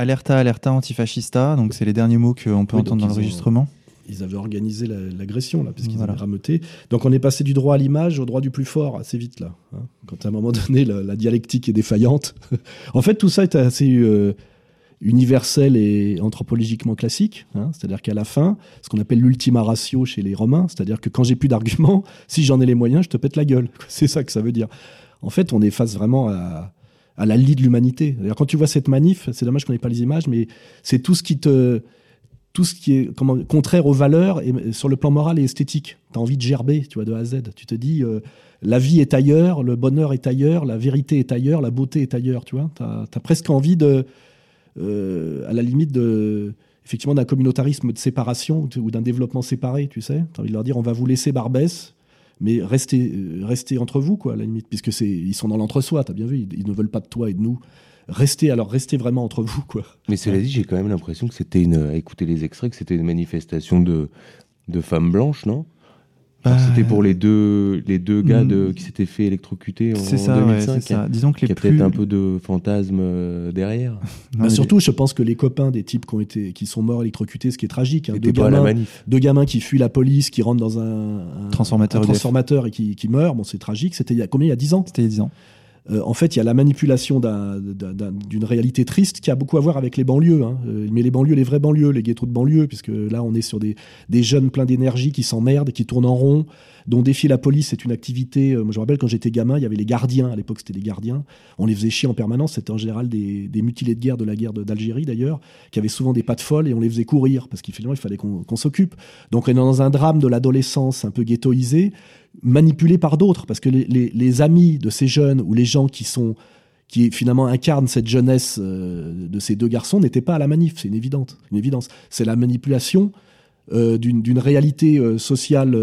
Alerta, alerta, antifascista. Donc, c'est les derniers mots qu'on peut Oui, entendre dans l'enregistrement. Ils avaient organisé la- l'agression, là, puisqu'ils Voilà. avaient rameuté. Donc on est passé du droit à l'image au droit du plus fort assez vite, là. hein. Quand à un moment donné, la, la dialectique est défaillante. en fait, tout ça est assez euh, universel et anthropologiquement classique. hein. C'est-à-dire qu'à la fin, ce qu'on appelle l'ultima ratio chez les Romains, c'est-à-dire que quand j'ai plus d'arguments, si j'en ai les moyens, je te pète la gueule. C'est ça que ça veut dire. En fait, on est face vraiment à, à la lie de l'humanité. Quand tu vois cette manif, c'est dommage qu'on n'ait pas les images, mais c'est tout ce qui te tout ce qui est contraire aux valeurs et, sur le plan moral et esthétique. Tu as envie de gerber, tu vois, de A à Z. Tu te dis, euh, la vie est ailleurs, le bonheur est ailleurs, la vérité est ailleurs, la beauté est ailleurs, tu vois. As, presque envie de, euh, à la limite effectivement, d'un communautarisme de séparation ou d'un développement séparé, tu sais. Tu as envie de leur dire, on va vous laisser Barbès, mais restez, euh, restez entre vous, quoi, à la limite, puisque c'est, ils sont dans l'entre-soi, tu as bien vu, ils, ils ne veulent pas de toi et de nous. Restez, alors restez vraiment entre vous, quoi. Mais cela dit, j'ai quand même l'impression que c'était une. À écouter les extraits, que c'était une manifestation de, de femmes blanches, non? Bah, C'était pour les deux, les deux gars de, qui s'étaient fait électrocuter en C'est ça, ouais, 2005. c'est ça. Disons que les Il y a plus- peut-être un peu de fantasme euh, derrière. Non, Bah, mais surtout, je pense que les copains des types qui, ont été, qui sont morts électrocutés, ce qui est tragique, hein, deux, gamins, deux gamins qui fuient la police, qui rentrent dans un, un- Transformateur un EDF. transformateur et qui, qui meurent, bon, c'est tragique. C'était il y a combien? Il y a 10 ans? C'était il y a 10 ans. Euh, en fait, il y a la manipulation d'un- d'un- d'un- d'une réalité triste qui a beaucoup à voir avec les banlieues. hein. Euh, mais les banlieues, les vraies banlieues, les ghettos de banlieue, puisque là, on est sur des, jeunes pleins d'énergie qui s'emmerdent, qui tournent en rond, dont défier la police, c'est une activité. euh, moi, je me rappelle quand j'étais gamin, il y avait les gardiens. À l'époque, c'était les gardiens. On les faisait chier en permanence. C'était en général des, mutilés de guerre de la guerre d'Algérie, d'ailleurs, qui avaient souvent des pattes folles et on les faisait courir parce qu'il il fallait qu'on qu'on s'occupe. Donc, on est dans un drame de l'adolescence un peu ghettoisé, manipulé par d'autres, parce que les, amis de ces jeunes ou les gens qui sont qui finalement incarnent cette jeunesse euh, de ces deux garçons n'étaient pas à la manif, c'est une une évidence. C'est la manipulation euh, d'une réalité euh, sociale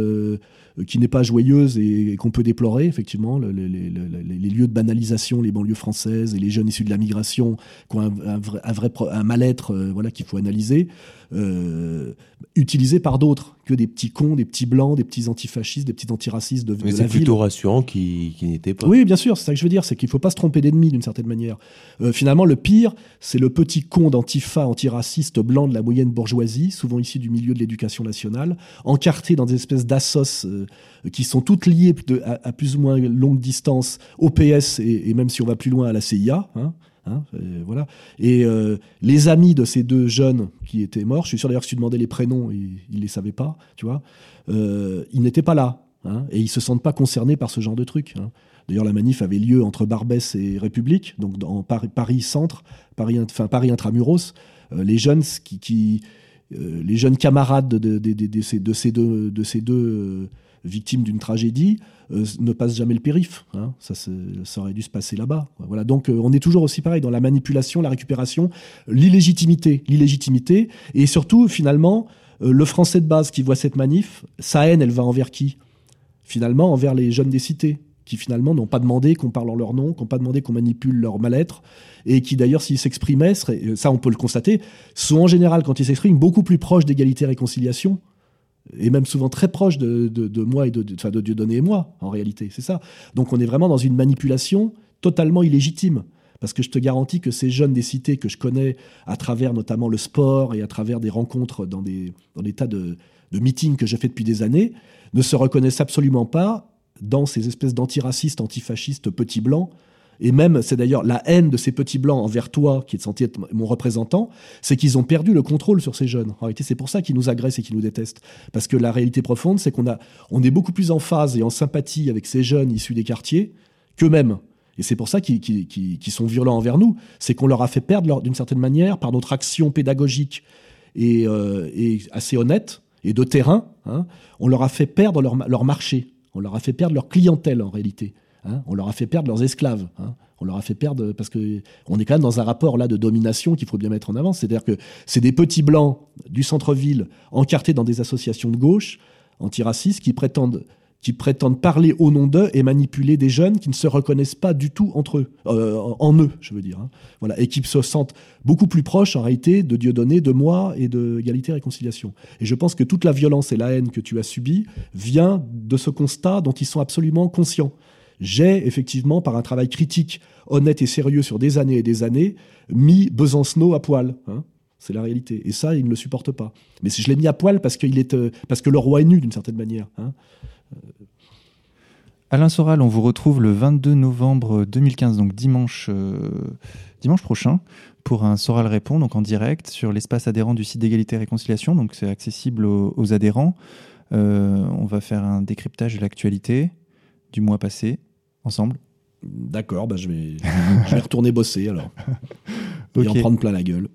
qui n'est pas joyeuse et, qu'on peut déplorer, effectivement, le- le- le- le- les, lieux de banalisation, les banlieues françaises et les jeunes issus de la migration qui ont un, vrai, un vrai un mal-être voilà, qu'il faut analyser, euh, utilisé par d'autres que des petits cons, des petits blancs, des petits antifascistes, des petits antiracistes de, Mais de c'est la ville. plutôt rassurant qu'ils n'étaient pas. Oui, bien sûr, c'est ça que je veux dire, c'est qu'il faut pas se tromper d'ennemi d'une certaine manière. Euh, finalement, le pire, c'est le petit con d'antifa antiraciste blanc de la moyenne bourgeoisie, souvent issu du milieu de l'éducation nationale, encarté dans des espèces d'assos euh, qui sont toutes liées de- à, à plus ou moins longue distance au PS et, et même si on va plus loin à la CIA. hein, hein, euh, voilà. Et euh, les amis de ces deux jeunes qui étaient morts, je suis sûr d'ailleurs que si tu demandais les prénoms, ils, ils les savaient pas, tu vois, euh, ils n'étaient pas là. hein, et ils se sentent pas concernés par ce genre de truc. hein. D'ailleurs, la manif avait lieu entre Barbès et République, donc dans Paris, centre, Paris, enfin Paris intramuros. Euh, les jeunes qui, les jeunes camarades de ces deux victimes d'une tragédie euh, ne passent jamais le périph. hein. Ça, ça aurait dû se passer là-bas. Voilà. Donc, euh, on est toujours aussi pareil dans la manipulation, la récupération, l'illégitimité, l'illégitimité, et surtout, finalement, euh, le Français de base qui voit cette manif, sa haine, elle va envers qui? Finalement, envers les jeunes des cités qui finalement n'ont pas demandé qu'on parle en leur nom, qui n'ont pas demandé qu'on manipule leur mal-être, et qui d'ailleurs, s'ils s'exprimaient, ça on peut le constater, sont en général, quand ils s'expriment, beaucoup plus proches d'égalité et réconciliation, et même souvent très proches de, moi et de, de, de Dieudonné et moi, en réalité, c'est ça. Donc on est vraiment dans une manipulation totalement illégitime, Parce que je te garantis que ces jeunes des cités que je connais à travers notamment le sport et à travers des rencontres dans des, dans des tas de, de meetings que j'ai fait depuis des années, ne se reconnaissent absolument pas dans ces espèces d'antiracistes, antifascistes petits blancs. Et même, c'est d'ailleurs la haine de ces petits blancs envers toi, qui est censé être mon représentant, c'est qu'ils ont perdu le contrôle sur ces jeunes. En réalité, c'est pour ça qu'ils nous agressent et qu'ils nous détestent. Parce que la réalité profonde, c'est qu'on a, on est beaucoup plus en phase et en sympathie avec ces jeunes issus des quartiers qu'eux-mêmes. Et c'est pour ça qu'ils sont violents envers nous. C'est qu'on leur a fait perdre, d'une certaine manière, par notre action pédagogique et, euh, assez honnête et de terrain, hein, on leur a fait perdre leur marché. On leur a fait perdre leur clientèle en réalité. Hein. On leur a fait perdre leurs esclaves. hein. On leur a fait perdre parce que on est quand même dans un rapport là de domination qu'il faut bien mettre en avant. C'est-à-dire que c'est des petits blancs du centre-ville encartés dans des associations de gauche antiracistes qui prétendent qui prétendent parler au nom d'eux et manipuler des jeunes qui ne se reconnaissent pas du tout entre eux, euh, en eux, je veux dire. hein. Voilà, et qui se sentent beaucoup plus proches en réalité de Dieudonné, de moi et de Égalité et Réconciliation. Et je pense que toute la violence et la haine que tu as subie vient de ce constat dont ils sont absolument conscients. J'ai effectivement, par un travail critique, honnête et sérieux sur des années et des années, mis Besancenot à poil. hein. C'est la réalité. Et ça, il ne le supporte pas. Mais je l'ai mis à poil parce, euh, que le roi est nu d'une certaine manière. hein. Alain Soral, on vous retrouve le 22 novembre 2015, donc dimanche, euh, dimanche prochain, pour un Soral Répond, donc en direct, sur l'espace adhérent du site d'égalité et réconciliation. Donc c'est accessible aux, adhérents. Euh, on va faire un décryptage de l'actualité du mois passé, ensemble. D'accord, bah je, vais, je vais retourner bosser alors. Et en prendre plein la gueule.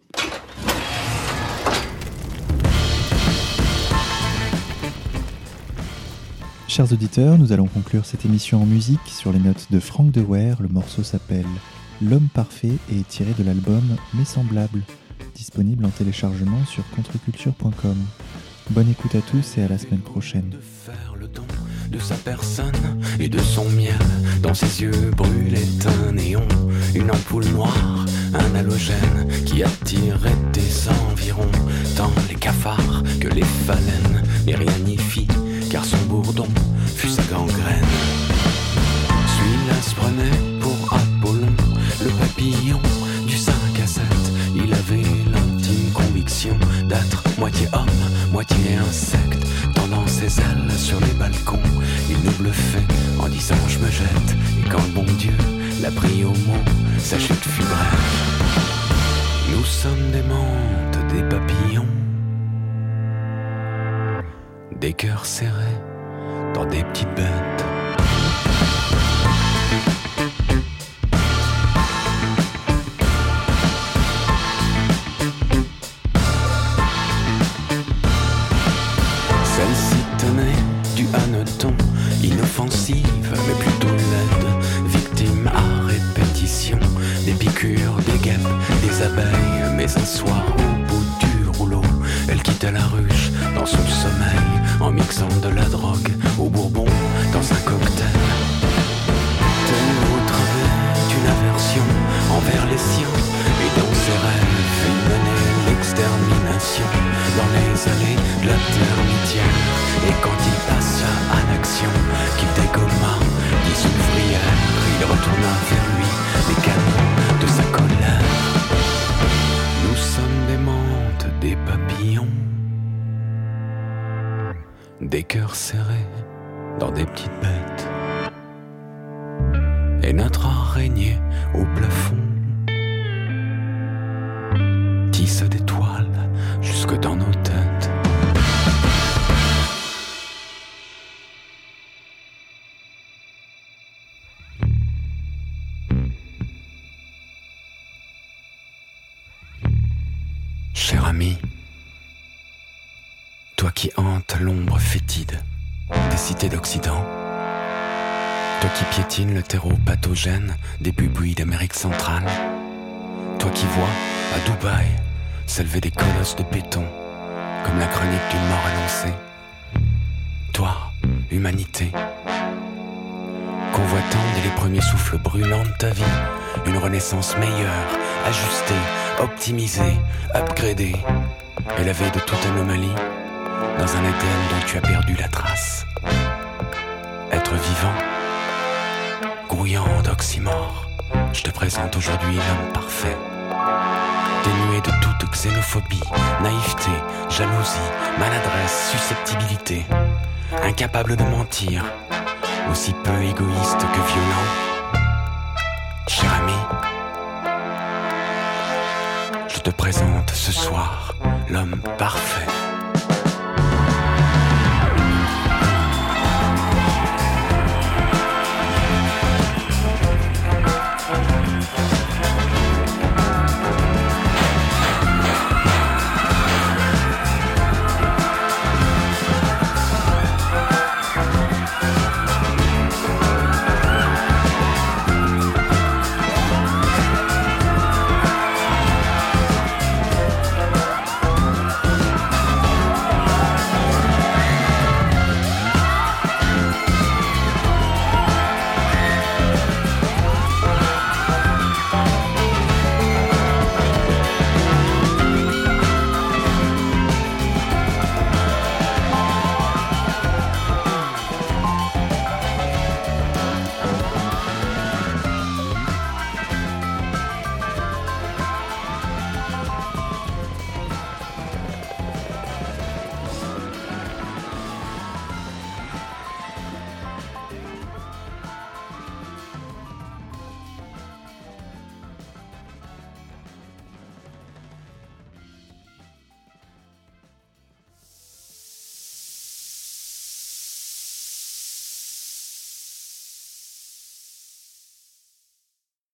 Chers auditeurs, nous allons conclure cette émission en musique sur les notes de Frank De Weer. Le morceau s'appelle L'homme parfait et est tiré de l'album Mes semblables, disponible en téléchargement sur contreculture.com. Bonne écoute à tous et à la semaine prochaine. De sa personne et de son miel. Dans ses yeux brûlait un néon, une ampoule noire, un halogène qui attirait des environs. Tant les cafards que les phalènes, mais rien n'y fit, car son bourdon fut sa gangrène. Celui-là se prenait pour Apollon, le papillon du 5 à 7. Il avait l'intime conviction d'être moitié homme, moitié insecte. Ses ailes sur les balcons, il nous bluffait en disant je me jette. Et quand le bon Dieu l'a pris au mot, sa chute fut brève. Nous sommes des mantes, des papillons, des cœurs serrés dans des petites bêtes. Fétide des cités d'Occident, toi qui piétines le terreau pathogène des bubuis d'Amérique centrale, toi qui vois à Dubaï s'élever des colosses de béton comme la chronique d'une mort annoncée, toi, humanité, convoitant dès les premiers souffles brûlants de ta vie une renaissance meilleure, ajustée, optimisée, upgradée, élevée de toute anomalie dans un Éden dont tu as perdu la trace. Être vivant, grouillant d'oxymore, Je te présente aujourd'hui l'homme parfait. Dénué de toute xénophobie, naïveté, jalousie, maladresse, susceptibilité. Incapable de mentir, aussi peu égoïste que violent. Cher ami, je te présente ce soir l'homme parfait.